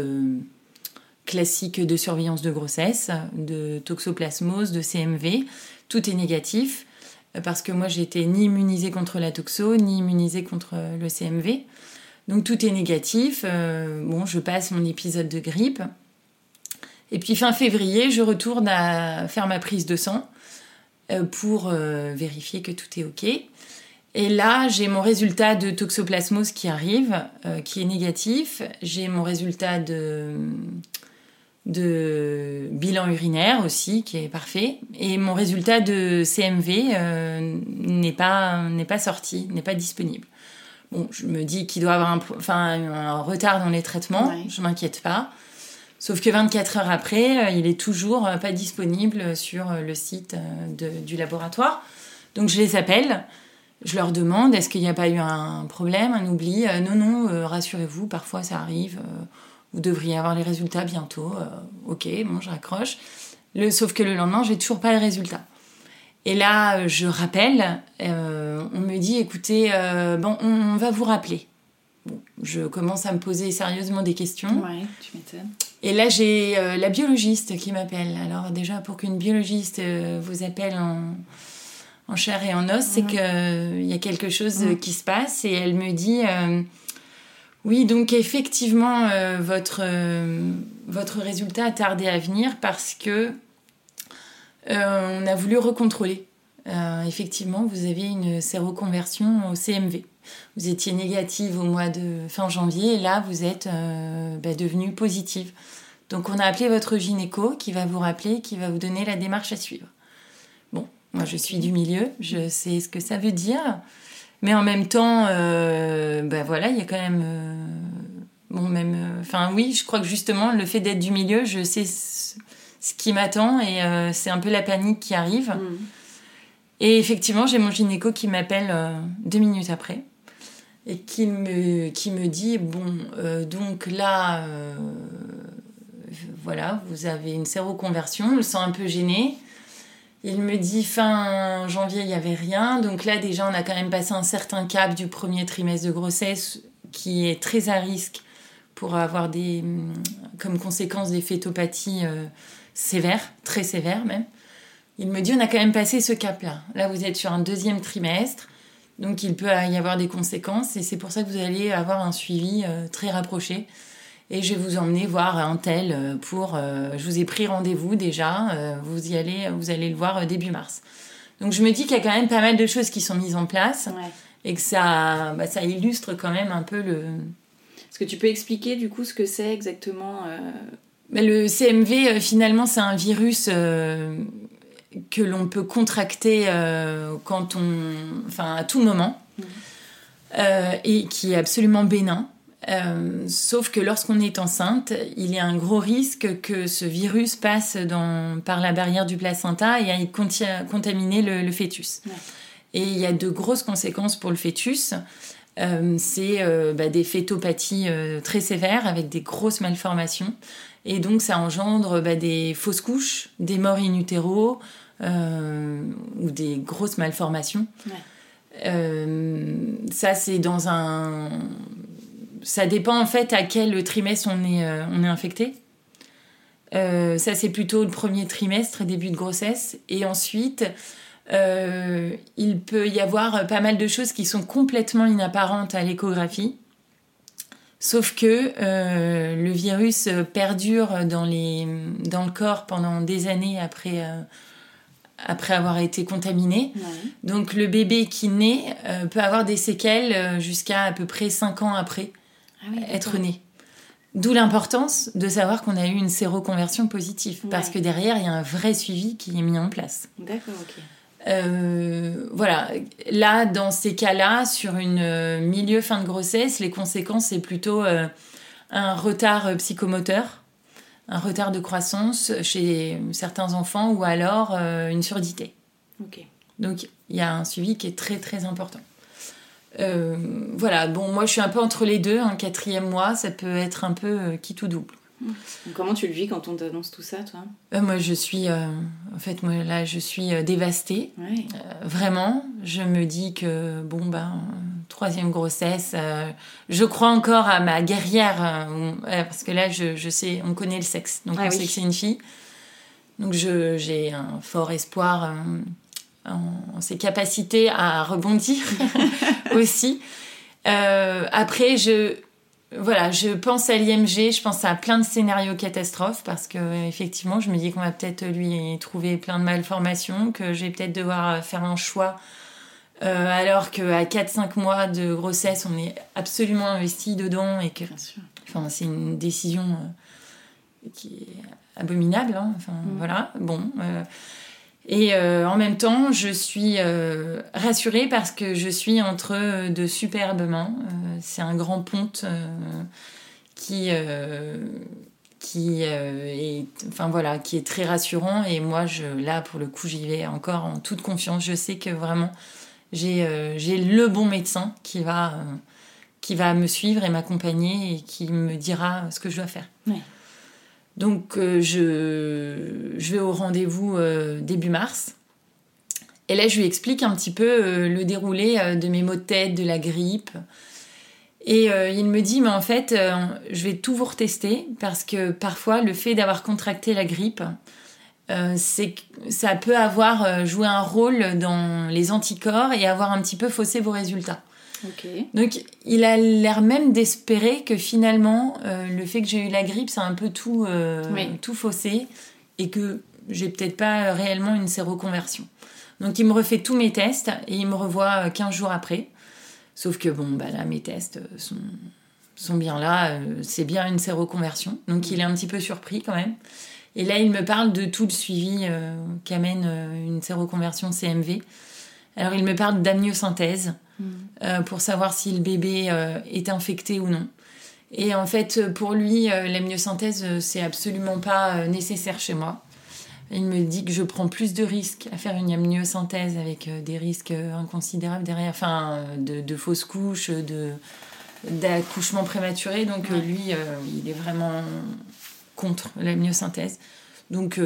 C: classiques de surveillance de grossesse, de toxoplasmose, de CMV. Tout est négatif parce que moi, j'étais ni immunisée contre la toxo, ni immunisée contre le CMV. Donc tout est négatif. Euh, bon, je passe mon épisode de grippe. Et puis fin février, je retourne à faire ma prise de sang euh, pour euh, vérifier que tout est OK. Et là, j'ai mon résultat de toxoplasmose qui arrive, qui est négatif. J'ai mon résultat de, de bilan urinaire aussi, qui est parfait. Et mon résultat de CMV n'est pas, pas sorti, n'est pas disponible. Bon, je me dis qu'il doit avoir un, enfin, un retard dans les traitements,
D: Ouais.
C: je m'inquiète pas. Sauf que 24 heures après, euh, il est toujours euh, pas disponible sur euh, le site euh, de- du laboratoire. Donc je les appelle, je leur demande est-ce qu'il n'y a pas eu un problème, un oubli? Euh, Non, non, euh, rassurez-vous, parfois ça arrive. euh, vous devriez avoir les résultats bientôt. Ok, bon, je raccroche. Le, sauf que le lendemain, j'ai toujours pas les résultats. Et là, je rappelle, euh, on me dit écoutez, euh, bon, on, on va vous rappeler. Bon, je commence à me poser sérieusement des questions.
D: Ouais, tu m'étonnes.
C: Et là, j'ai euh, la biologiste qui m'appelle. Alors déjà, pour qu'une biologiste vous appelle en, en chair et en os, c'est
D: Mhm.
C: qu'il y a quelque chose euh, qui se passe. Et elle me dit, euh, oui, donc effectivement, euh, votre, votre résultat a tardé à venir parce que on a voulu recontrôler. Euh, effectivement, vous avez une séroconversion au CMV. Vous étiez négative au mois de fin janvier et là, vous êtes euh, bah, devenue positive. Donc, on a appelé votre gynéco qui va vous rappeler, qui va vous donner la démarche à suivre. Moi, je suis du milieu, je sais ce que ça veut dire. Mais en même temps, euh, bah voilà, il y a quand même. euh, bon, même. euh, Enfin, oui, je crois que justement, le fait d'être du milieu, je sais ce, ce qui m'attend et c'est un peu la panique qui arrive.
D: Mhm.
C: Et effectivement, j'ai mon gynéco qui m'appelle deux minutes après et qui me, qui me dit Bon, donc là, voilà, vous avez une séroconversion, je le sens un peu gêné. Il me dit fin janvier, il n'y avait rien. Donc là, déjà, on a quand même passé un certain cap du premier trimestre de grossesse qui est très à risque pour avoir des, hum, comme conséquence des fétopathies euh, sévères, très sévères même. Il me dit on a quand même passé ce cap-là. Là, vous êtes sur un deuxième trimestre, donc il peut y avoir des conséquences et c'est pour ça que vous allez avoir un suivi euh, très rapproché. Et je vais vous emmener voir un tel euh, pour. euh, je vous ai pris rendez-vous déjà. euh, vous y allez, vous allez le voir début mars. Donc je me dis qu'il y a quand même pas mal de choses qui sont mises en place
D: Ouais.
C: et que ça, bah, ça illustre quand même un peu le.
D: Est-ce que tu peux expliquer du coup ce que c'est exactement euh,
C: Mais le CMV, euh, finalement, c'est un virus euh, que l'on peut contracter quand on, enfin, à tout moment,
D: Mhm.
C: et qui est absolument bénin. Euh, sauf que lorsqu'on est enceinte, il y a un gros risque que ce virus passe dans, par la barrière du placenta et aille contaminer le, le fœtus.
D: Ouais.
C: Et il y a de grosses conséquences pour le fœtus. Euh, c'est euh, bah, des fétopathies euh, très sévères avec des grosses malformations. Et donc, ça engendre bah, des fausses couches, des morts in utero ou des grosses malformations.
D: Ouais.
C: Ça, c'est dans un. Ça dépend en fait à quel trimestre on est, euh, on est infecté. Euh, ça, c'est plutôt le premier trimestre, début de grossesse. Et ensuite, euh, il peut y avoir pas mal de choses qui sont complètement inapparentes à l'échographie. Sauf que le virus perdure dans, les, dans le corps pendant des années après, après avoir été contaminé.
D: ouais.
C: Donc le bébé qui naît euh, peut avoir des séquelles jusqu'à à peu près 5 ans après
D: Ah oui,
C: être né. D'où l'importance de savoir qu'on a eu une séroconversion positive. Parce que derrière, il y a un vrai suivi qui est mis en place.
D: D'accord, ok.
C: Euh, voilà, là, dans ces cas-là, sur une euh, milieu fin de grossesse, les conséquences, c'est plutôt euh, un retard psychomoteur, un retard de croissance chez certains enfants ou alors une surdité.
D: Ok.
C: Donc, il y a un suivi qui est très, très important. Euh, voilà, bon, moi, je suis un peu entre les deux. Un quatrième mois, ça peut être un peu euh, qui tout double.
D: Comment tu le vis quand on t'annonce tout ça, toi?
C: Euh, moi, je suis... en fait, moi, là, je suis dévastée.
D: Ouais.
C: Vraiment, je me dis que bon ben troisième grossesse, je crois encore à ma guerrière parce que là je, je sais, on connaît le sexe, donc
D: Ah
C: on
D: oui.
C: sait que c'est une fille, donc j'ai un fort espoir en, ses capacités à rebondir [LAUGHS] aussi. Euh, après je voilà, je pense à l'IMG, je pense à plein de scénarios catastrophes parce que effectivement, je me dis qu'on va peut-être lui trouver plein de malformations, que je vais peut-être devoir faire un choix euh, alors qu'à 4-5 mois de grossesse, on est absolument investi dedans et que enfin, c'est une décision euh, qui est abominable. hein. Enfin,
D: Mm.
C: voilà, bon. Euh, Et euh, en même temps, je suis euh, rassurée parce que je suis entre de superbes mains. Euh, c'est un grand ponte qui, qui, est, enfin, voilà, qui est très rassurant. Et moi, je, là, pour le coup, j'y vais encore en toute confiance. Je sais que vraiment, j'ai le bon médecin qui va, qui va me suivre et m'accompagner et qui me dira ce que je dois faire. Donc euh, je, vais au rendez-vous euh, début mars. Et là, je lui explique un petit peu euh, le déroulé de mes maux de tête, de la grippe. Et il me dit, mais en fait, je vais tout vous retester parce que parfois, le fait d'avoir contracté la grippe, ça peut avoir joué un rôle dans les anticorps et avoir un petit peu faussé vos résultats. Donc il a l'air même d'espérer que finalement euh, le fait que j'ai eu la grippe, ça a un peu tout, euh, tout faussé et que j'ai peut-être pas réellement une séroconversion. Donc il me refait tous mes tests et il me revoit 15 euh, jours après. Sauf que bon, bah là mes tests sont, sont bien là, c'est bien une séroconversion. Donc il est un petit peu surpris quand même. Et là il me parle de tout le suivi qu'amène une séroconversion CMV. Alors il me parle d'amniosynthèse euh, pour savoir si le bébé euh, est infecté ou non. Et en fait, pour lui, euh, la myosynthèse, c'est absolument pas nécessaire chez moi. Il me dit que je prends plus de risques à faire une amniosynthèse avec des risques inconsidérables derrière, enfin, de, fausses couches, de, d'accouchement prématuré. Donc lui, il est vraiment contre la myosynthèse. Donc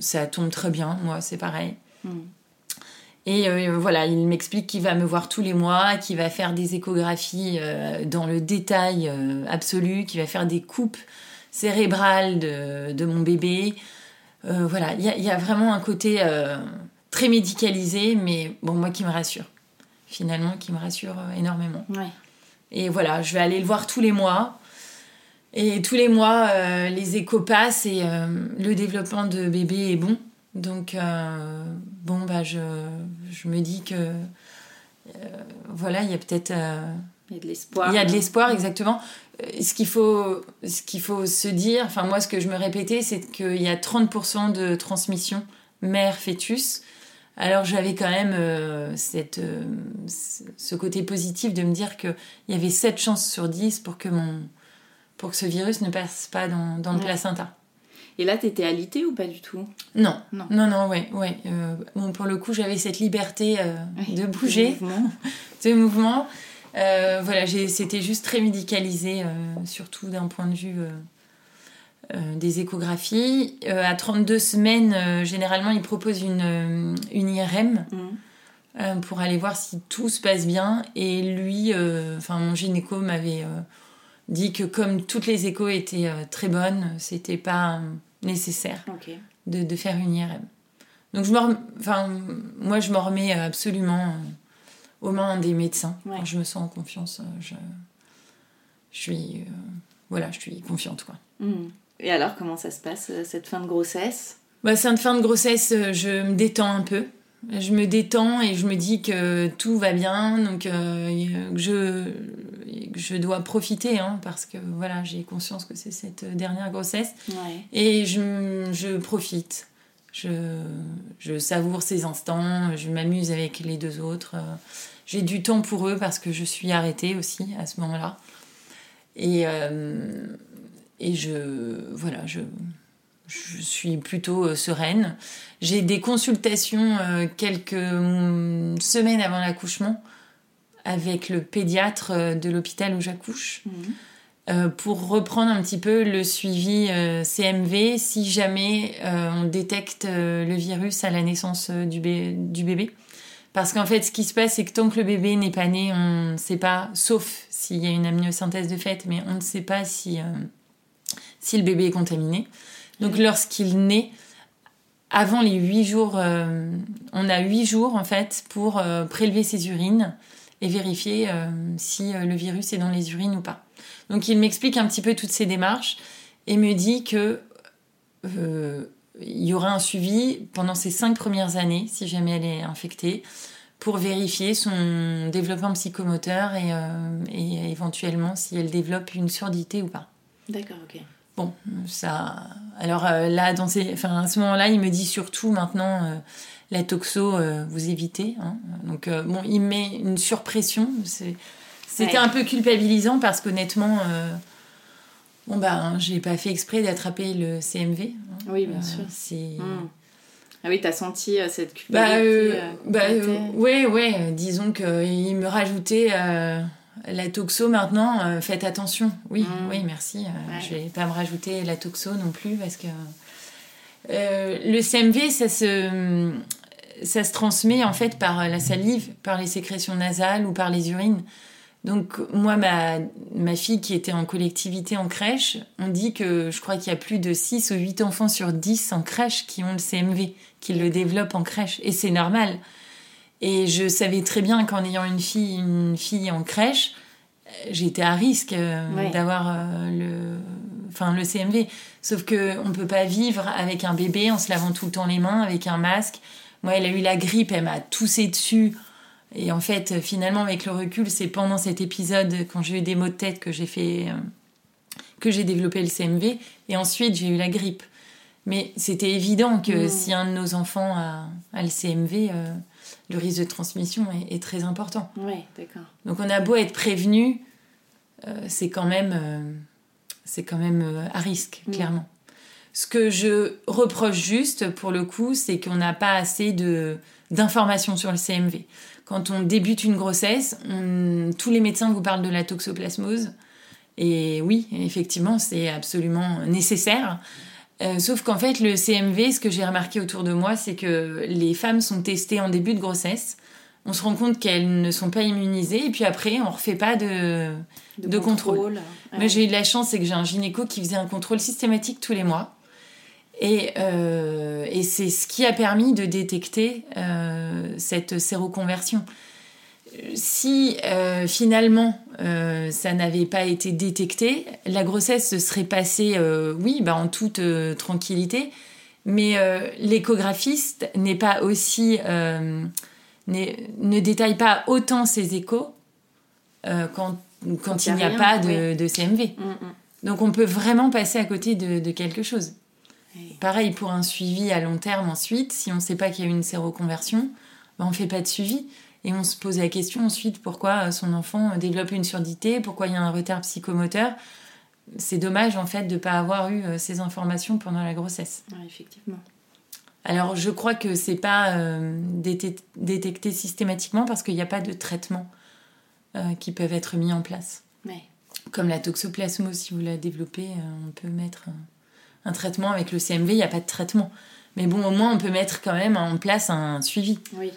C: ça tombe très bien, moi c'est pareil. Mm. Et euh, voilà, il m'explique qu'il va me voir tous les mois, qu'il va faire des échographies euh, dans le détail euh, absolu, qu'il va faire des coupes cérébrales de, de mon bébé. voilà, il y, y, a vraiment un côté très médicalisé, mais bon, moi qui me rassure. Finalement, qui me rassure énormément. Ouais. Et voilà, je vais aller le voir tous les mois. Et tous les mois, les échos passent et le développement de bébé est bon. Donc, euh, bon, bah, je, je, me dis que. Euh, voilà, il y a peut-être. Euh,
D: il y a de l'espoir.
C: Il y a de l'espoir, exactement. Ce qu'il faut, ce qu'il faut se dire, enfin, moi, ce que je me répétais, c'est qu'il y a 30% de transmission mère-fœtus. Alors j'avais quand même cette, ce côté positif de me dire qu'il y avait 7 chances sur 10 pour que, mon, pour que ce virus ne passe pas dans, dans le placenta.
D: Et là, t'étais alité ou pas du tout?
C: Non. Non, non, non, ouais. ouais. Euh, bon, pour le coup, j'avais cette liberté euh, de bouger, [LAUGHS] de mouvement. Euh, voilà, c'était juste très médicalisé, surtout d'un point de vue des échographies. à 32 semaines, généralement, ils proposent une, une IRM. Mmh. pour aller voir si tout se passe bien et lui enfin mon gynéco m'avait dit que comme toutes les échos étaient très bonnes c'était pas nécessaire de, de, faire une IRM. Donc je moi je me remets absolument aux mains des médecins. je me sens en confiance, je, je suis euh, voilà, je suis confiante quoi.
D: Hmm. Et alors comment ça se passe euh, cette fin de grossesse?
C: Bah, cette fin de grossesse, euh, je me détends un peu. Je me détends et je me dis que tout va bien, donc je, je dois profiter hein, parce que voilà, j'ai conscience que c'est cette dernière grossesse et je, je profite. Je, je, savoure ces instants, je m'amuse avec les deux autres. J'ai du temps pour eux parce que je suis arrêtée aussi à ce moment-là. Et, euh, et je, voilà, je, je suis plutôt euh, sereine. J'ai des consultations euh, quelques mm, semaines avant l'accouchement avec le pédiatre euh, de l'hôpital où j'accouche mhm. euh, pour reprendre un petit peu le suivi euh, CMV si jamais on détecte le virus à la naissance du, du bébé. Parce qu'en fait, ce qui se passe, c'est que tant que le bébé n'est pas né, on ne sait pas, sauf s'il y a une amniosynthèse de fait, mais on ne sait pas si, si le bébé est contaminé. Donc lorsqu'il naît, avant les 8 jours, on a 8 jours en fait pour prélever ses urines et vérifier euh, si euh, le virus est dans les urines ou pas. Donc il m'explique un petit peu toutes ces démarches et me dit que euh, il y aura un suivi pendant ces cinq premières années, si jamais elle est infectée, pour vérifier son développement psychomoteur et, et éventuellement si elle développe une surdité ou pas.
D: D'accord, ok.
C: Bon, ça. Alors là, dans ces... enfin, à ce moment-là, il me dit surtout maintenant la toxo, vous évitez. Hein. Donc bon, il met une surpression. C'était un peu culpabilisant parce qu'honnêtement. Bon, bah, j'ai pas fait exprès d'attraper le CMV.
D: Hein. Oui, bien sûr.
C: Hmm.
D: Ah oui, t'as senti euh, cette
C: bah,
D: culpabilité
C: Bah, euh, bah ouais, ouais. Disons qu'il me rajoutait la toxo maintenant. faites attention. Oui, hmm. oui, merci. Je vais pas me rajouter la toxo non plus parce que le CMV, ça se ça se transmet en fait par la salive, par les sécrétions nasales ou par les urines. Donc moi, ma, ma fille qui était en collectivité en crèche, on dit que je crois qu'il y a plus de 6 ou 8 enfants sur 10 en crèche qui ont le CMV, qui le développent en crèche. Et c'est normal. Et je savais très bien qu'en ayant une fille, une fille en crèche, j'étais à risque euh, d'avoir euh, le, enfin, le CMV. Sauf que on peut pas vivre avec un bébé en se lavant tout le temps les mains, avec un masque. Moi, elle a eu la grippe, elle m'a toussé dessus. Et en fait, finalement, avec le recul, c'est pendant cet épisode, quand j'ai eu des maux de tête, que j'ai fait, euh, que j'ai développé le CMV. Et ensuite, j'ai eu la grippe. Mais c'était évident que mmh. si un de nos enfants a, le CMV, le risque de transmission est, très important.
D: Oui, d'accord.
C: Donc on a beau être prévenu, euh, c'est quand même, c'est quand même à risque, mmh. clairement. Ce que je reproche juste, pour le coup, c'est qu'on n'a pas assez de d'informations sur le CMV quand on débute une grossesse, tous les médecins vous parlent de la toxoplasmose. Et oui, effectivement, c'est absolument nécessaire. Euh, sauf qu'en fait, le CMV, ce que j'ai remarqué autour de moi, c'est que les femmes sont testées en début de grossesse. On se rend compte qu'elles ne sont pas immunisées. Et puis après, on ne refait pas de, de, contrôle. Mais j'ai eu de la chance, c'est que j'ai un gynéco qui faisait un contrôle systématique tous les mois. Et, euh, et c'est ce qui a permis de détecter euh, cette séroconversion. Si euh, finalement euh, ça n'avait pas été détecté, la grossesse se serait passée, euh, oui, bah, en toute tranquillité, mais l'échographiste n'est pas aussi, ne détaille pas autant ses échos quand, quand, il n'y a, pas de, de CMV. Mm, mm. Donc on peut vraiment passer à côté de, de quelque chose. Pareil pour un suivi à long terme ensuite, si on ne sait pas qu'il y a eu une séroconversion, ben on ne fait pas de suivi. Et on se pose la question ensuite pourquoi son enfant développe une surdité, pourquoi il y a un retard psychomoteur? C'est dommage en fait de ne pas avoir eu euh, ces informations pendant la grossesse.
D: effectivement.
C: Alors je crois que c'est pas euh, détecté systématiquement parce qu'il n'y a pas de traitement euh, qui peuvent être mis en place. Comme la toxoplasmose, si vous la développez, on peut mettre un traitement avec le CMV, il n'y a pas de traitement. Mais bon, au moins, on peut mettre quand même en place un suivi.
D: Oui.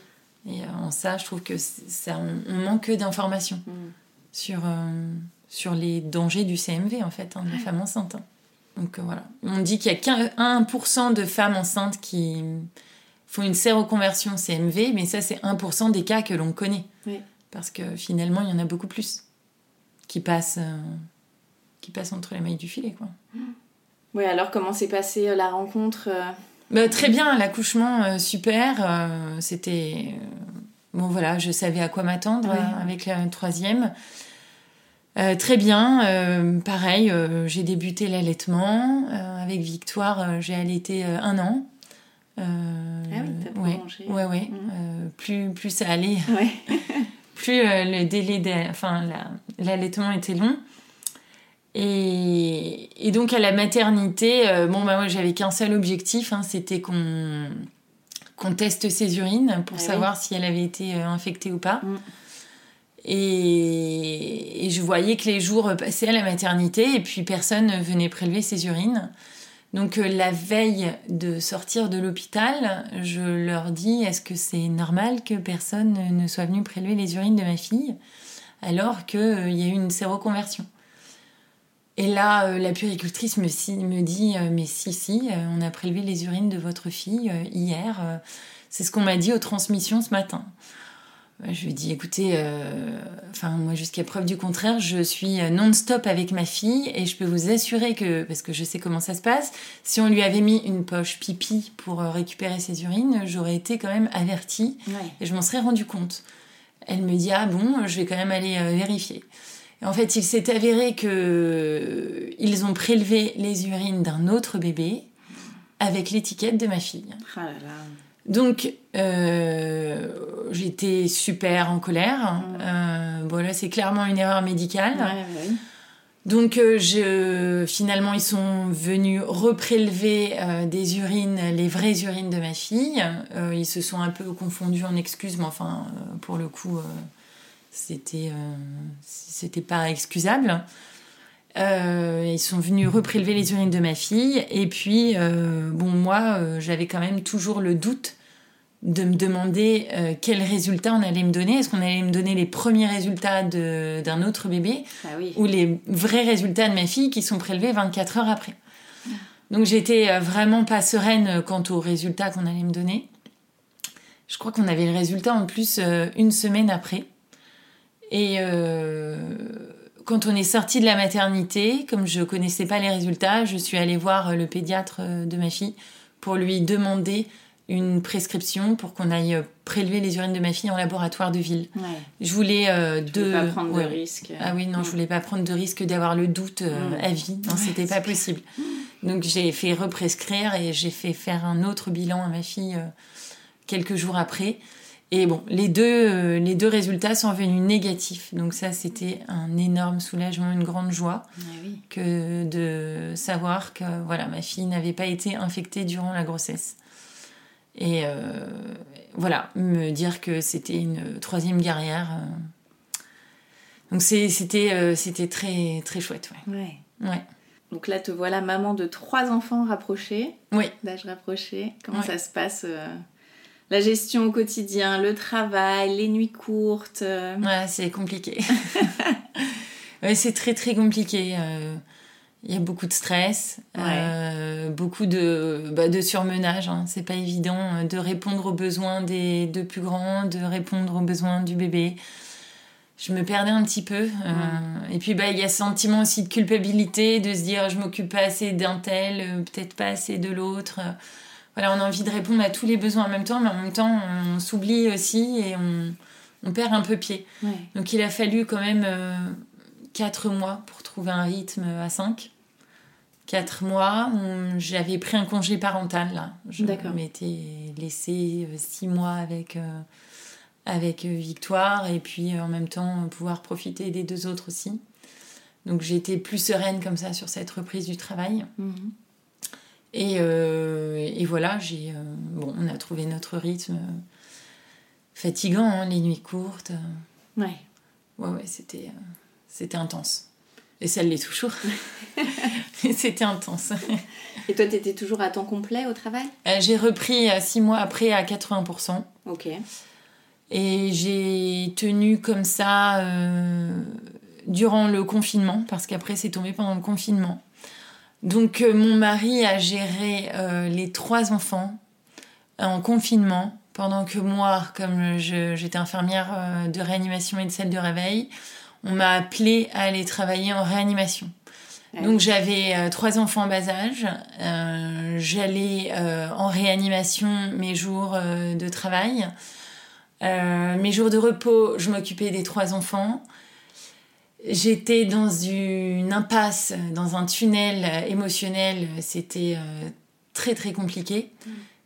C: Et euh, en ça, je trouve que ça, on, manque d'informations mm. sur, euh, sur les dangers du CMV, en fait, hein, des femmes enceintes. Hein. Donc euh, voilà. On dit qu'il y a qu'un 1% de femmes enceintes qui font une séroconversion CMV, mais ça, c'est 1% des cas que l'on connaît.
D: Oui.
C: Parce que finalement, il y en a beaucoup plus qui passent, qui passent entre les mailles du filet, quoi. Mm.
D: Oui, alors comment s'est passée la rencontre
C: bah, Très bien, l'accouchement, euh, super. C'était. bon, voilà, je savais à quoi m'attendre avec la troisième. très bien, pareil, j'ai débuté l'allaitement. avec Victoire, j'ai allaité un an.
D: ah oui, t'as
C: ouais, ouais, ouais. Mmh. plus, plus ça allait, [LAUGHS] plus le délai, enfin, l'allaitement était long. Et, donc à la maternité, euh, bon bah moi j'avais qu'un seul objectif, hein, c'était qu'on qu'on teste ses urines pour ah savoir si elle avait été euh, infectée ou pas. Mm. Et, je voyais que les jours passaient à la maternité et puis personne venait prélever ses urines. Donc euh, la veille de sortir de l'hôpital, je leur dis est-ce que c'est normal que personne ne soit venu prélever les urines de ma fille alors qu'il y a eu une séroconversion? Et là, euh, la puricultrice me, me dit euh, Mais si, si, euh, on a prélevé les urines de votre fille hier. c'est ce qu'on m'a dit aux transmissions ce matin. Je lui dit Écoutez, enfin, moi, jusqu'à preuve du contraire, je suis non-stop avec ma fille et je peux vous assurer que, parce que je sais comment ça se passe, si on lui avait mis une poche pipi pour récupérer ses urines, j'aurais été quand même avertie et je m'en serais rendu compte. Elle me dit Ah bon, je vais quand même aller vérifier en fait, il s'est avéré que ils ont prélevé les urines d'un autre bébé avec l'étiquette de ma fille.
A: Ah là là.
C: Donc, euh, j'étais super en colère. Euh, bon, là, c'est clairement une erreur médicale.
A: Ouais, ouais.
C: Donc, euh, je, finalement, ils sont venus reprélever euh, des urines, les vraies urines de ma fille. Euh, ils se sont un peu confondus en excuses, mais enfin, euh, pour le coup, euh, c'était euh, c'était pas excusable. Euh, ils sont venus reprélever les urines de ma fille. Et puis, euh, bon, moi, euh, j'avais quand même toujours le doute de me demander euh, quel résultat on allait me donner. Est-ce qu'on allait me donner les premiers résultats de- d'un autre bébé
A: Ah oui.
C: ou les vrais résultats de ma fille qui sont prélevés 24 heures après? Donc j'étais vraiment pas sereine quant aux résultats qu'on allait me donner. Je crois qu'on avait le résultat en plus une semaine après. Et euh, quand on est sorti de la maternité, comme je connaissais pas les résultats, je suis allée voir euh, le pédiatre euh, de ma fille pour lui demander une prescription pour qu'on aille prélever les urines de ma fille en laboratoire de ville.
A: Ouais.
C: Je voulais euh,
A: pas prendre
C: ouais.
A: de risques.
C: Ah oui, non, je voulais pas prendre de risque d'avoir le doute euh, à vie. Non, c'était pas possible. Donc j'ai fait represcrire et j'ai fait faire un autre bilan à ma fille euh, quelques jours après. Et bon, les deux, euh, les deux résultats sont venus négatifs. Donc ça, c'était un énorme soulagement, une grande joie
A: Ah oui.
C: que de savoir que voilà, ma fille n'avait pas été infectée durant la grossesse. Et euh, voilà, me dire que c'était une troisième guerrière. euh. Donc c'était euh, c'était très très chouette, ouais.
A: Ouais.
C: Ouais.
A: Donc là, te voilà maman de trois enfants rapprochés,
C: Oui.
A: d'âge rapproché. Comment ça se passe La gestion au quotidien, le travail, les nuits courtes. euh,
C: Ouais, c'est compliqué. [LAUGHS] ouais, c'est très très compliqué. euh, Il y a beaucoup de stress, euh, beaucoup de, bah, de surmenage. Hein. C'est pas évident de répondre aux besoins des deux plus grands, de répondre aux besoins du bébé. Je me perdais un petit peu. euh, Et puis, bah, il y a ce sentiment aussi de culpabilité, de se dire je m'occupe pas assez d'un tel, peut-être pas assez de l'autre. Euh, Voilà, on a envie de répondre à tous les besoins en même temps, mais en même temps, on s'oublie aussi et on, on perd un peu pied.
A: Ouais.
C: Donc il a fallu quand même 4 mois pour trouver un rythme à 5. 4 mois, j'avais pris un congé parental là. Je m'étais laissé 6 mois avec, euh, avec euh, Victoire et puis euh, en même temps euh, pouvoir profiter des deux autres aussi. Donc j'étais plus sereine comme ça sur cette reprise du travail.
A: Mhm.
C: Et, euh, et voilà, j'ai, euh, bon, on a trouvé notre rythme fatigant, hein, les nuits courtes.
A: Ouais.
C: Ouais, ouais, c'était, euh, c'était intense. Et ça l'est toujours. [LAUGHS] [LAUGHS] c'était intense.
A: Et toi, t'étais toujours à temps complet au travail?
C: Euh, j'ai repris euh, six mois après à 80%.
A: Ok.
C: Et j'ai tenu comme ça euh, durant le confinement, parce qu'après c'est tombé pendant le confinement. Donc euh, mon mari a géré euh, les trois enfants en confinement, pendant que moi, comme je- j'étais infirmière euh, de réanimation et de salle de réveil, on m'a appelé à aller travailler en réanimation.
A: Ouais.
C: Donc j'avais euh, trois enfants en bas âge. Euh, J'allais euh, en réanimation mes jours euh, de travail. Euh, mes jours de repos, je m'occupais des trois enfants. J'étais dans une impasse, dans un tunnel émotionnel. C'était euh, très très compliqué.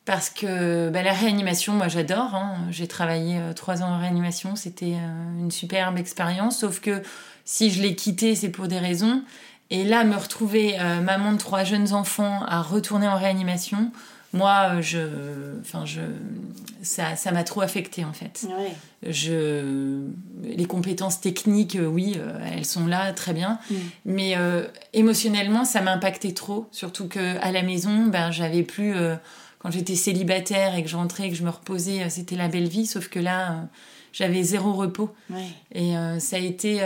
C: Parce que bah, la réanimation, moi j'adore. hein. J'ai travaillé euh, trois ans en réanimation. C'était euh, une superbe expérience. Sauf que si je l'ai quitté, c'est pour des raisons. Et là, me retrouver maman de trois jeunes enfants à retourner en réanimation, moi, euh, je, enfin, je, ça, ça m'a trop affecté en fait.
A: Ouais.
C: Je, les compétences techniques, euh, oui, euh, elles sont là, très bien.
A: Mm.
C: Mais euh, émotionnellement, ça m'a impacté trop. Surtout que à la maison, ben, j'avais plus. euh, quand j'étais célibataire et que je rentrais et que je me reposais, c'était la belle vie. Sauf que là, euh, j'avais zéro repos.
A: Ouais.
C: Et ça a été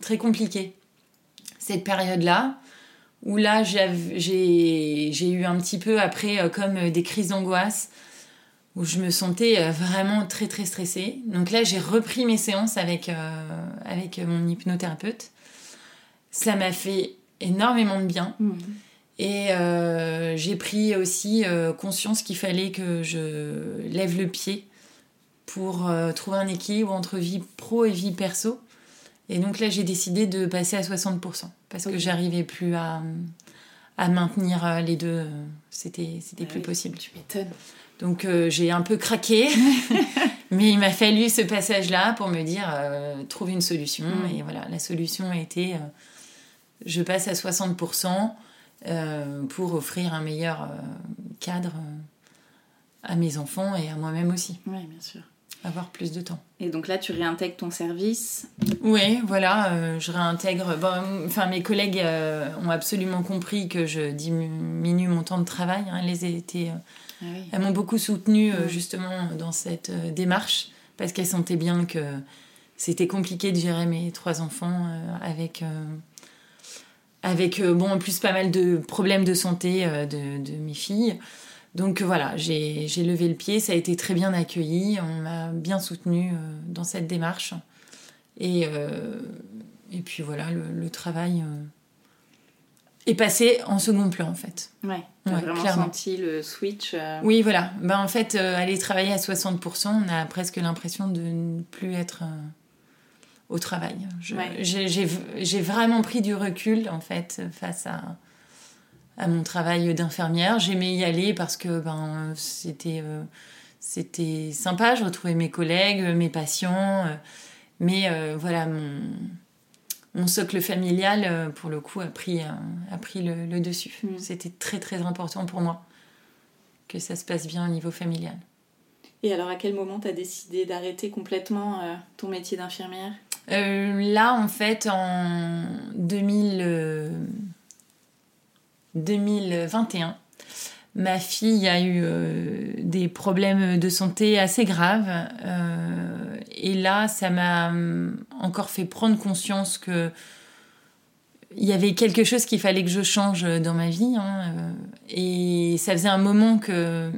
C: très compliqué, cette période-là, où là, j'ai eu un petit peu après euh, comme euh, des crises d'angoisse, où je me sentais euh, vraiment très très stressée. Donc là, j'ai repris mes séances avec, euh, avec mon hypnothérapeute. Ça m'a fait énormément de bien.
A: Mhm.
C: Et euh, j'ai pris aussi euh, conscience qu'il fallait que je lève le pied pour trouver un équilibre entre vie pro et vie perso. Et donc là, j'ai décidé de passer à 60% parce que j'arrivais plus à, à maintenir euh, les deux. C'était, c'était
D: Ah
C: plus
D: oui,
C: possible.
D: Tu m'étonnes.
C: Donc euh, j'ai un peu craqué, [LAUGHS] mais il m'a fallu ce passage-là pour me dire euh, trouve une solution.
D: Mm.
C: Et voilà, la solution a été euh, je passe à 60% euh, pour offrir un meilleur euh, cadre euh, à mes enfants et à moi-même aussi,
D: Oui, bien sûr.
C: Avoir plus de temps.
D: Et donc là, tu réintègres ton service.
C: Oui, voilà, euh, je réintègre. Bon, enfin, mes collègues euh, ont absolument compris que je diminue mon temps de travail. hein. Elles étaient, euh,
D: Ah oui.
C: elles m'ont beaucoup soutenue justement dans cette démarche parce qu'elles sentaient bien que c'était compliqué de gérer mes trois enfants avec. avec bon en plus pas mal de problèmes de santé de, de mes filles donc euh, voilà j'ai levé le pied ça a été très bien accueilli on m'a bien soutenue euh, dans cette démarche et, euh, et puis voilà, le, le travail euh, est passé en second plan en fait.
D: Ouais. T'as
C: Ouais,
D: vraiment
C: clairement.
D: senti le switch. euh,
C: Oui, voilà. Ben, en fait, aller travailler à 60%, on a presque l'impression de ne plus être au travail.
D: Ouais.
C: J'ai vraiment pris du recul en fait face à, à mon travail d'infirmière. J'aimais y aller parce que ben, c'était euh, c'était sympa, je retrouvais mes collègues, mes patients. euh, mais euh, voilà, mon, mon socle familial, pour le coup, a pris, a pris le, le dessus.
D: Mm.
C: C'était très très important pour moi que ça se passe bien au niveau familial.
D: Et alors, à quel moment t'as décidé d'arrêter complètement ton métier d'infirmière?
C: Là, en fait, en 2000, euh, 2021, ma fille a eu euh, des problèmes de santé assez graves. euh, et là, ça m'a hum, encore fait prendre conscience que il y avait quelque chose qu'il fallait que je change dans ma vie. hein, euh, et ça faisait un moment que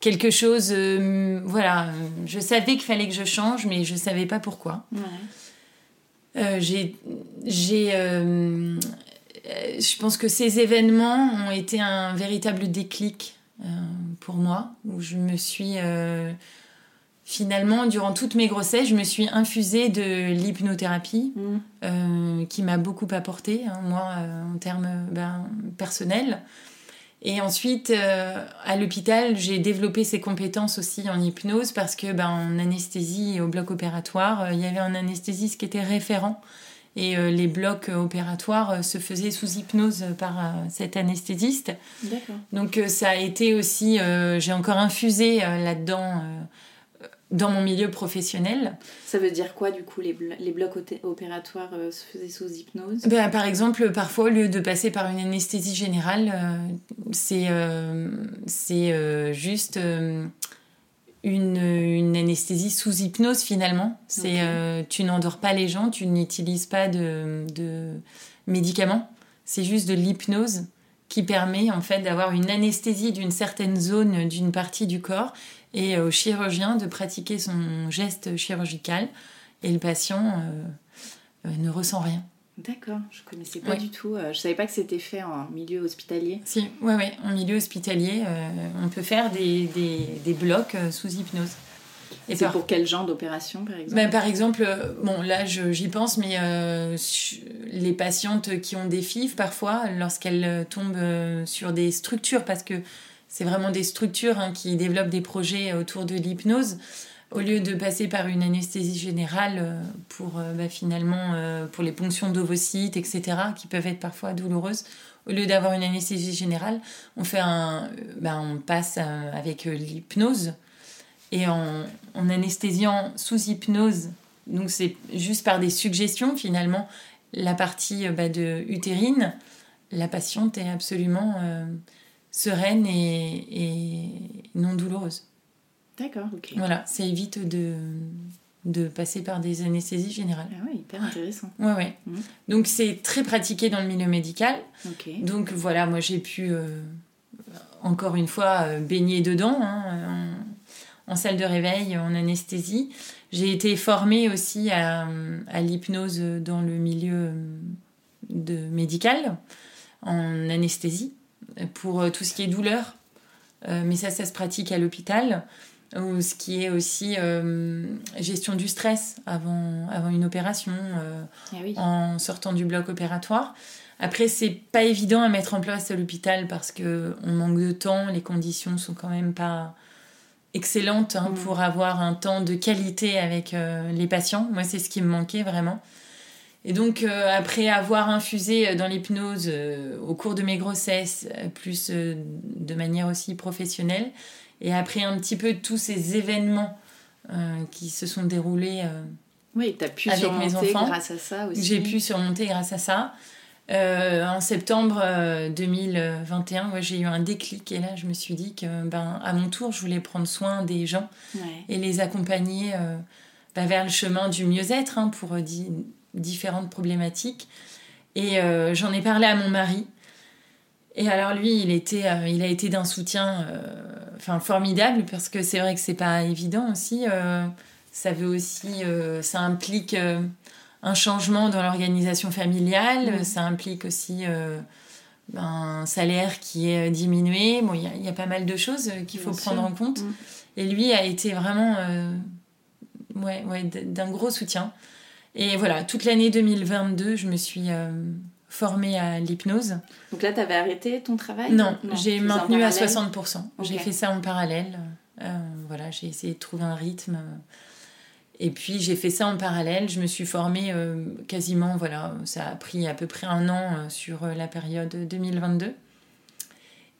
C: quelque chose, euh, voilà, je savais qu'il fallait que je change, mais je savais pas pourquoi.
D: Ouais.
C: Euh, j'ai, j'ai, euh, je pense que ces événements ont été un véritable déclic euh, pour moi, où je me suis euh, finalement, durant toutes mes grossesses, je me suis infusée de l'hypnothérapie
D: Mm.
C: euh, qui m'a beaucoup apporté, hein, moi, euh, en termes ben, personnels. Et ensuite, euh, à l'hôpital, j'ai développé ces compétences aussi en hypnose parce que ben, en anesthésie et au bloc opératoire, euh, il y avait un anesthésiste qui était référent. Et euh, les blocs opératoires euh, se faisaient sous hypnose par euh, cet anesthésiste. Donc ça a été aussi, j'ai encore infusé là-dedans, dans mon milieu professionnel.
D: Ça veut dire quoi, du coup, les, blo- les blocs opératoires euh, se faisaient sous hypnose?
C: Ben, par exemple, parfois, au lieu de passer par une anesthésie générale, euh, c'est euh, juste une, une anesthésie sous hypnose finalement. C'est euh, tu n'endors pas les gens, tu n'utilises pas de, de médicaments. C'est juste de l'hypnose qui permet en fait d'avoir une anesthésie d'une certaine zone d'une partie du corps et au chirurgien de pratiquer son geste chirurgical et le patient euh, euh, ne ressent rien.
D: D'accord, je connaissais pas
C: Ouais.
D: du tout. euh, je savais pas que c'était fait en milieu hospitalier.
C: Si, ouais, ouais, en milieu hospitalier, euh, on peut faire des, des, des blocs euh, sous hypnose. Et
D: C'est
C: par,
D: pour quel genre d'opération, par exemple?
C: Ben, par exemple, euh, bon là j'y pense, mais les patientes qui ont des FIV, parfois, lorsqu'elles tombent sur des structures, parce que c'est vraiment des structures hein, qui développent des projets autour de l'hypnose, au lieu de passer par une anesthésie générale euh, pour euh, bah, finalement euh, pour les ponctions d'ovocytes, etc., qui peuvent être parfois douloureuses, au lieu d'avoir une anesthésie générale, on fait un, bah, on passe avec l'hypnose et en, anesthésiant sous hypnose, donc c'est juste par des suggestions finalement, la partie bah, de utérine, la patiente est absolument sereine et non douloureuse.
D: D'accord, ok.
C: Voilà, ça évite de, de passer par des anesthésies générales.
D: Ah ouais, hyper intéressant.
C: Ouais, ouais.
D: Mhm.
C: Donc c'est très pratiqué dans le milieu médical.
D: Ok.
C: Donc voilà, moi j'ai pu euh, encore une fois euh, baigner dedans, hein, en, en salle de réveil, en anesthésie. J'ai été formée aussi à, à l'hypnose dans le milieu euh, de médical, en anesthésie, pour tout ce qui est douleur. Euh, mais ça, ça se pratique à l'hôpital. Ou ce qui est aussi euh, gestion du stress avant, avant une opération, euh,
D: Ah oui.
C: en sortant du bloc opératoire. Après, c'est pas évident à mettre en place à l'hôpital parce que on manque de temps, les conditions sont quand même pas excellentes hein,
D: Mm.
C: pour avoir un temps de qualité avec euh, les patients. Moi, c'est ce qui me manquait vraiment. Et donc, euh, après avoir infusé dans l'hypnose euh, au cours de mes grossesses, plus de manière aussi professionnelle, et après un petit peu tous ces événements euh, qui se sont déroulés euh,
D: Oui, tu as pu
C: Avec mes enfants,
D: grâce à ça aussi.
C: j'ai pu surmonter grâce à ça. Euh, en septembre euh, 2021, ouais, j'ai eu un déclic et là je me suis dit que ben à mon tour je voulais prendre soin des gens
D: Ouais.
C: et les accompagner euh, bah, vers le chemin du mieux-être hein, pour euh, di- différentes problématiques. Et euh, j'en ai parlé à mon mari. Et alors lui, il, était, euh, il a été d'un soutien euh, formidable parce que c'est vrai que c'est pas évident aussi. euh, ça veut aussi, ça implique un changement dans l'organisation familiale. Ça implique aussi ben, un salaire qui est diminué. Bon, il y a- il y, a pas mal de choses qu'il faut
D: Bien
C: prendre
D: sûr.
C: en compte.
D: Mhm.
C: Et lui a été vraiment ouais, ouais, d'un gros soutien. Et voilà, toute l'année 2022, je me suis formée à l'hypnose.
D: Donc là, tu avais arrêté ton travail
C: Non, j'ai maintenu à
D: parallèle
C: 60%. J'ai fait ça en parallèle. Euh, voilà, j'ai essayé de trouver un rythme. Et puis j'ai fait ça en parallèle. Je me suis formée euh, quasiment, voilà, ça a pris à peu près un an euh, sur la période 2022.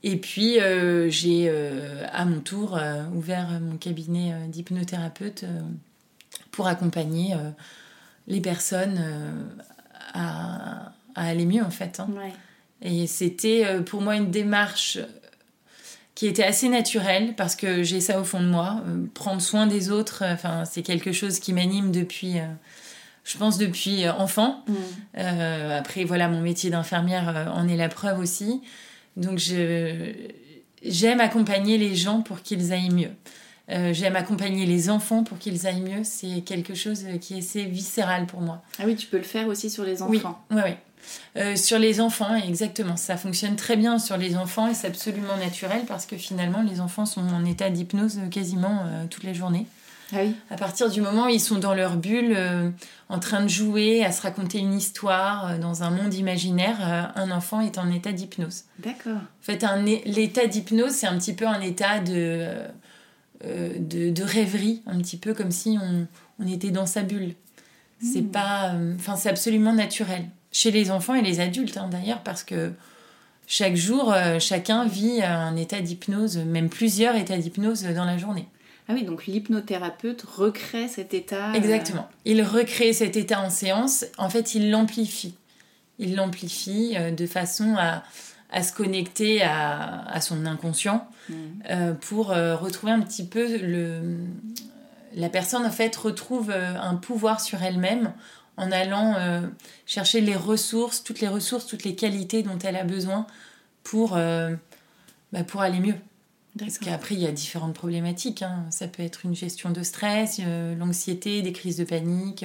C: Et puis j'ai à mon tour ouvert mon cabinet d'hypnothérapeute pour accompagner les personnes à, à aller mieux en fait. hein.
D: Ouais.
C: Et c'était euh, pour moi une démarche qui était assez naturelle parce que j'ai ça au fond de moi. Euh, prendre soin des autres, euh, enfin, c'est quelque chose qui m'anime depuis, euh, je pense, depuis euh, enfant.
D: Mm.
C: Euh, après, voilà, mon métier d'infirmière euh, en est la preuve aussi. Donc, je, j'aime accompagner les gens pour qu'ils aillent mieux. Euh, j'aime accompagner les enfants pour qu'ils aillent mieux. C'est quelque chose euh, qui est assez viscéral pour moi.
D: Ah oui, tu peux le faire aussi sur les
C: Oui,
D: enfants.
C: oui, oui. Euh, sur les enfants, exactement. Ça fonctionne très bien sur les enfants et c'est absolument naturel parce que finalement, les enfants sont en état d'hypnose euh, quasiment euh, toute la journée.
D: Ah oui.
C: À partir du moment où ils sont dans leur bulle, euh, en train de jouer, à se raconter une histoire dans un monde imaginaire, un enfant est en état d'hypnose.
D: D'accord.
C: En fait, l'état d'hypnose, c'est un petit peu un état de, de, de rêverie, un petit peu comme si on, on était dans sa bulle. C'est pas, euh, enfin, c'est absolument naturel chez les enfants et les adultes hein, d'ailleurs, parce que chaque jour, euh, chacun vit un état d'hypnose, même plusieurs états d'hypnose dans la journée.
D: Ah oui, donc l'hypnothérapeute recrée cet état. euh,
C: Exactement. Il recrée cet état en séance. En fait, il l'amplifie. Il l'amplifie euh, de façon à, à se connecter à, à son inconscient
D: Mm.
C: euh, pour euh, retrouver un petit peu le. La personne, en fait, retrouve un pouvoir sur elle-même en allant euh, chercher les ressources, toutes les ressources, toutes les qualités dont elle a besoin pour, euh, bah, pour aller mieux. Parce qu'après, il y a différentes problématiques. hein. Ça peut être une gestion de stress, euh, l'anxiété, des crises de panique,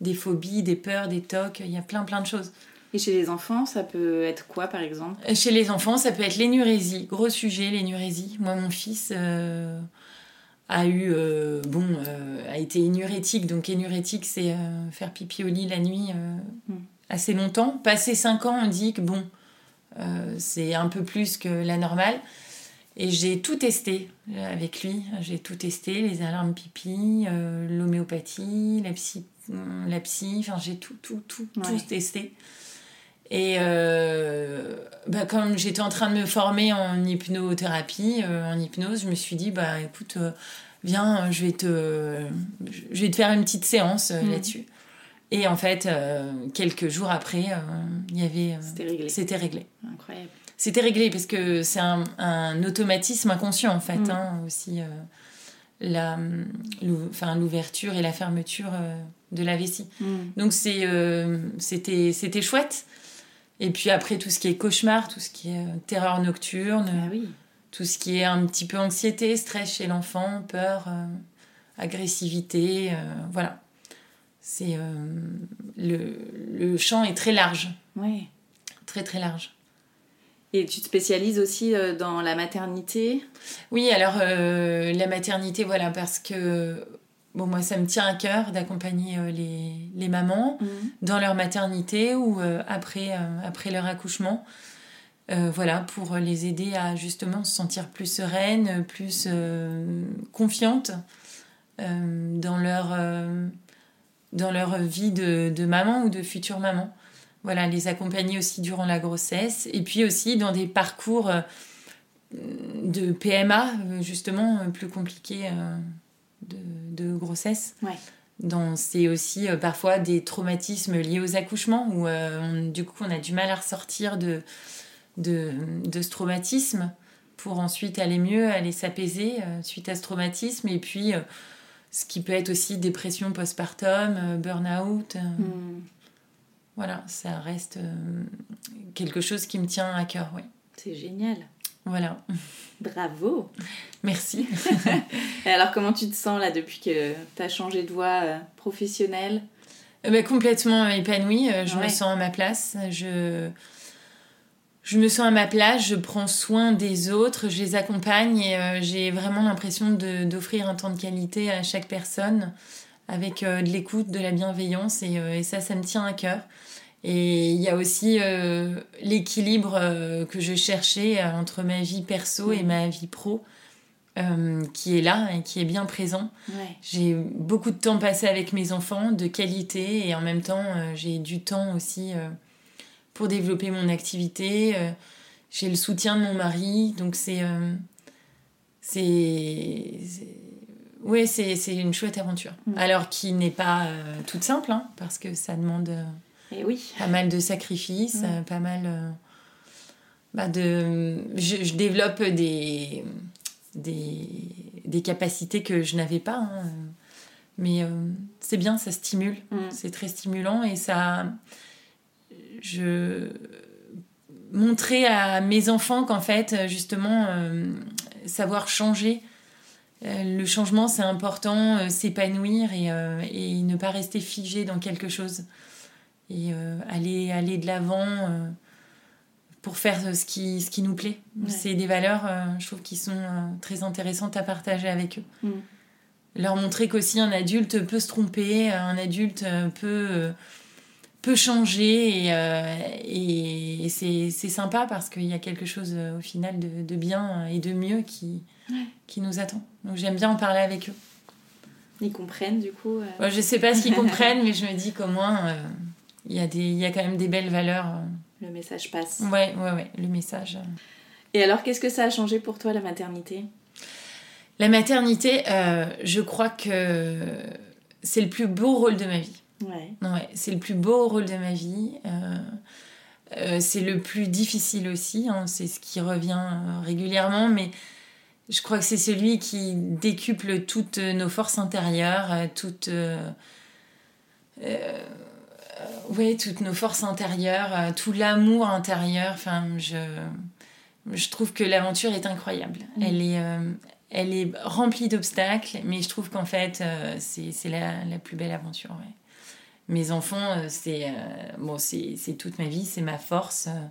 C: des phobies, des peurs, des tocs. Il y a plein, plein de choses.
D: Et chez les enfants, ça peut être quoi par exemple?
C: Chez les enfants, ça peut être l'énurésie. Gros sujet, l'énurésie. Moi, mon fils a eu, euh, bon, euh, a été énurétique. Donc, énurétique, c'est euh, faire pipi au lit la nuit
D: Mm.
C: assez longtemps. Passé 5 ans, on dit que bon, c'est un peu plus que la normale. Et j'ai tout testé avec lui. J'ai tout testé, les alarmes pipi, l'homéopathie, la psy, la psy. Enfin, j'ai tout, tout, tout,
D: Ouais.
C: tout testé. Et euh, bah, comme j'étais en train de me former en hypnothérapie, euh, en hypnose, je me suis dit, bah écoute, euh, viens, je vais te, je vais te faire une petite séance
D: Mhm.
C: là-dessus. Et en fait, quelques jours après, il y avait,
D: C'était réglé.
C: c'était réglé.
D: Incroyable.
C: C'était réglé parce que c'est un, un automatisme inconscient en fait,
D: Mm.
C: hein, aussi la, l'ouverture et la fermeture de la vessie.
D: Mm.
C: Donc c'est, c'était, c'était chouette. Et puis après tout ce qui est cauchemar, tout ce qui est euh, terreur nocturne,
D: Ah oui.
C: tout ce qui est un petit peu anxiété, stress chez l'enfant, peur, euh, agressivité, euh, voilà. C'est le, le champ est très large,
D: Ouais.
C: très très large.
D: Et tu te spécialises aussi dans la maternité?
C: Oui, alors la maternité, voilà, parce que bon, moi, ça me tient à cœur d'accompagner les, les, mamans mhm. dans leur maternité ou après, après leur accouchement. voilà, pour les aider à justement se sentir plus sereines, plus confiantes dans leur dans leur vie de, de, maman ou de future maman. Voilà, les accompagner aussi durant la grossesse et puis aussi dans des parcours euh, de PMA, justement, euh, plus compliqués euh, de, de, grossesse. Ouais. C'est aussi parfois des traumatismes liés aux accouchements où du coup on a du mal à ressortir de, de, de ce traumatisme pour ensuite aller mieux, aller s'apaiser suite à ce traumatisme et puis ce qui peut être aussi dépression postpartum, euh, burn-out. Euh, hmm. Voilà, ça reste euh, quelque chose qui me tient à cœur, oui.
D: C'est génial.
C: Voilà.
D: Bravo.
C: Merci. [LAUGHS]
D: Et alors, comment tu te sens là depuis que tu as changé de voie professionnelle?
C: Ben, Complètement épanouie. Je me sens à ma place. Je je me sens à ma place, je prends soin des autres, je les accompagne et euh, j'ai vraiment l'impression d'offrir un temps de qualité à chaque personne avec euh, de l'écoute, de la bienveillance et, euh, et, ça, ça me tient à cœur. Et il y a aussi l'équilibre que je cherchais entre ma vie perso et ma vie pro. qui est là et qui est bien présent. J'ai beaucoup de temps passé avec mes enfants, de qualité, et en même temps, j'ai du temps aussi pour développer mon activité. Euh, j'ai le soutien de mon mari, donc c'est. Euh, c'est. Oui, c'est une chouette aventure. Mm. Alors qui n'est pas euh, toute simple, hein, parce que ça demande
D: Et eh oui.
C: pas mal de sacrifices, mm. pas mal bah de... Je, développe des, des, des, capacités que je n'avais pas. Hein. Mais c'est bien, ça stimule. Mm. C'est très stimulant et ça, je montrer à mes enfants qu'en fait, justement, euh, savoir changer, euh, le changement c'est important, euh, s'épanouir et, et, ne pas rester figé dans quelque chose. Et aller, aller de l'avant pour faire ce qui, ce qui nous plaît. C'est des valeurs, je trouve, qui sont très intéressantes à partager avec eux. Mm. Leur montrer qu'aussi un adulte peut se tromper, un adulte peut peut changer et, euh, et c'est, sympa parce qu'il y a quelque chose euh, au final de, de, bien et de mieux qui, qui nous attend. Donc j'aime bien en parler avec eux.
D: Ils comprennent du coup euh...
C: Je sais pas ce qu'ils comprennent, mais je me dis qu'au moins euh, il y, a des, y a quand même des belles valeurs.
D: Le message passe.
C: Ouais, ouais, ouais, le message.
D: Et alors qu'est-ce que ça a changé pour toi la maternité?
C: La maternité, je crois que c'est le plus beau rôle de ma vie. Ouais. ouais c'est le plus beau rôle de ma vie. Euh, euh, c'est le plus difficile aussi. Hein. c'est ce qui revient euh, régulièrement, mais je crois que c'est celui qui décuple toutes nos forces intérieures, toutes. Ouais, toutes nos forces intérieures, tout l'amour intérieur. Enfin, je, je trouve que l'aventure est incroyable. Mm. Elle est, elle est remplie d'obstacles, mais je trouve qu'en fait, c'est la, la, plus belle aventure. Ouais mes enfants, euh, c'est euh, bon, c'est toute ma vie, c'est ma force. Euh,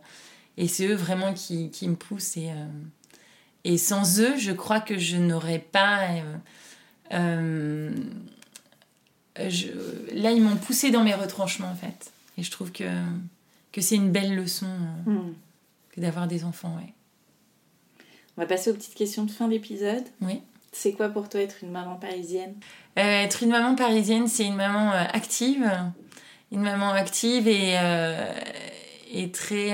C: et c'est eux vraiment qui, qui me poussent. Et, et sans eux, je crois que je n'aurais pas. Je, là, ils m'ont poussé dans mes retranchements, en fait. Et je trouve que, que c'est une belle leçon hmm. que d'avoir des enfants, ouais.
D: On va passer aux petites questions de fin d'épisode.
C: Oui.
D: C'est quoi pour toi être une maman parisienne?
C: Euh, Être une maman parisienne, c'est une maman euh, active. Une maman active et, euh, et très.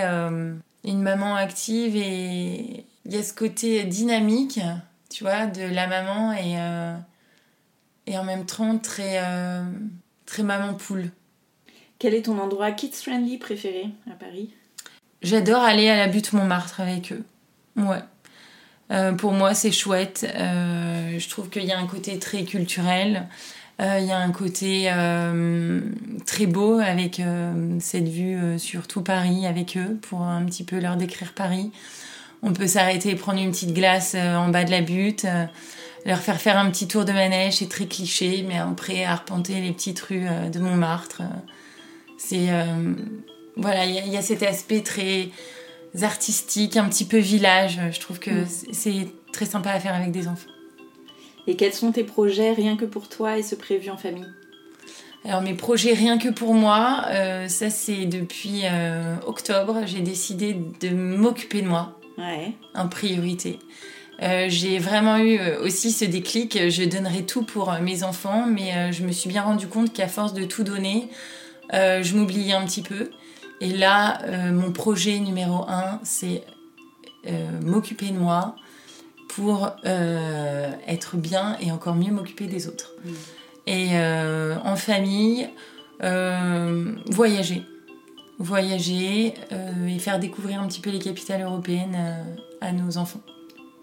C: une maman active et il y a ce côté dynamique, tu vois, de la maman et, et en même temps très, très maman poule.
D: Quel est ton endroit kids-friendly préféré à Paris?
C: J'adore aller à la butte Montmartre avec eux. Ouais. Euh, pour moi, c'est chouette. Euh, je trouve qu'il y a un côté très culturel. Euh, il y a un côté très beau avec cette vue sur tout Paris avec eux pour un petit peu leur décrire Paris. On peut s'arrêter et prendre une petite glace en bas de la butte, leur faire faire un petit tour de manège, c'est très cliché, mais après arpenter les petites rues de Montmartre. c'est voilà, il y, a cet aspect très artistiques, un petit peu village. Je trouve que
D: Mm.
C: c'est très sympa à faire avec des enfants.
D: Et quels sont tes projets rien que pour toi et ce prévu en famille?
C: Alors mes projets rien que pour moi, euh, ça c'est depuis euh, octobre, j'ai décidé de m'occuper de moi
D: Ouais.
C: en priorité. Euh, j'ai vraiment eu euh, aussi ce déclic, je donnerai tout pour euh, mes enfants, mais je me suis bien rendu compte qu'à force de tout donner, euh, je m'oubliais un petit peu. Et là, euh, mon projet numéro un, c'est m'occuper de moi pour être bien et encore mieux m'occuper des autres.
D: Mm.
C: Et en famille, voyager. Voyager et faire découvrir un petit peu les capitales européennes à nos enfants.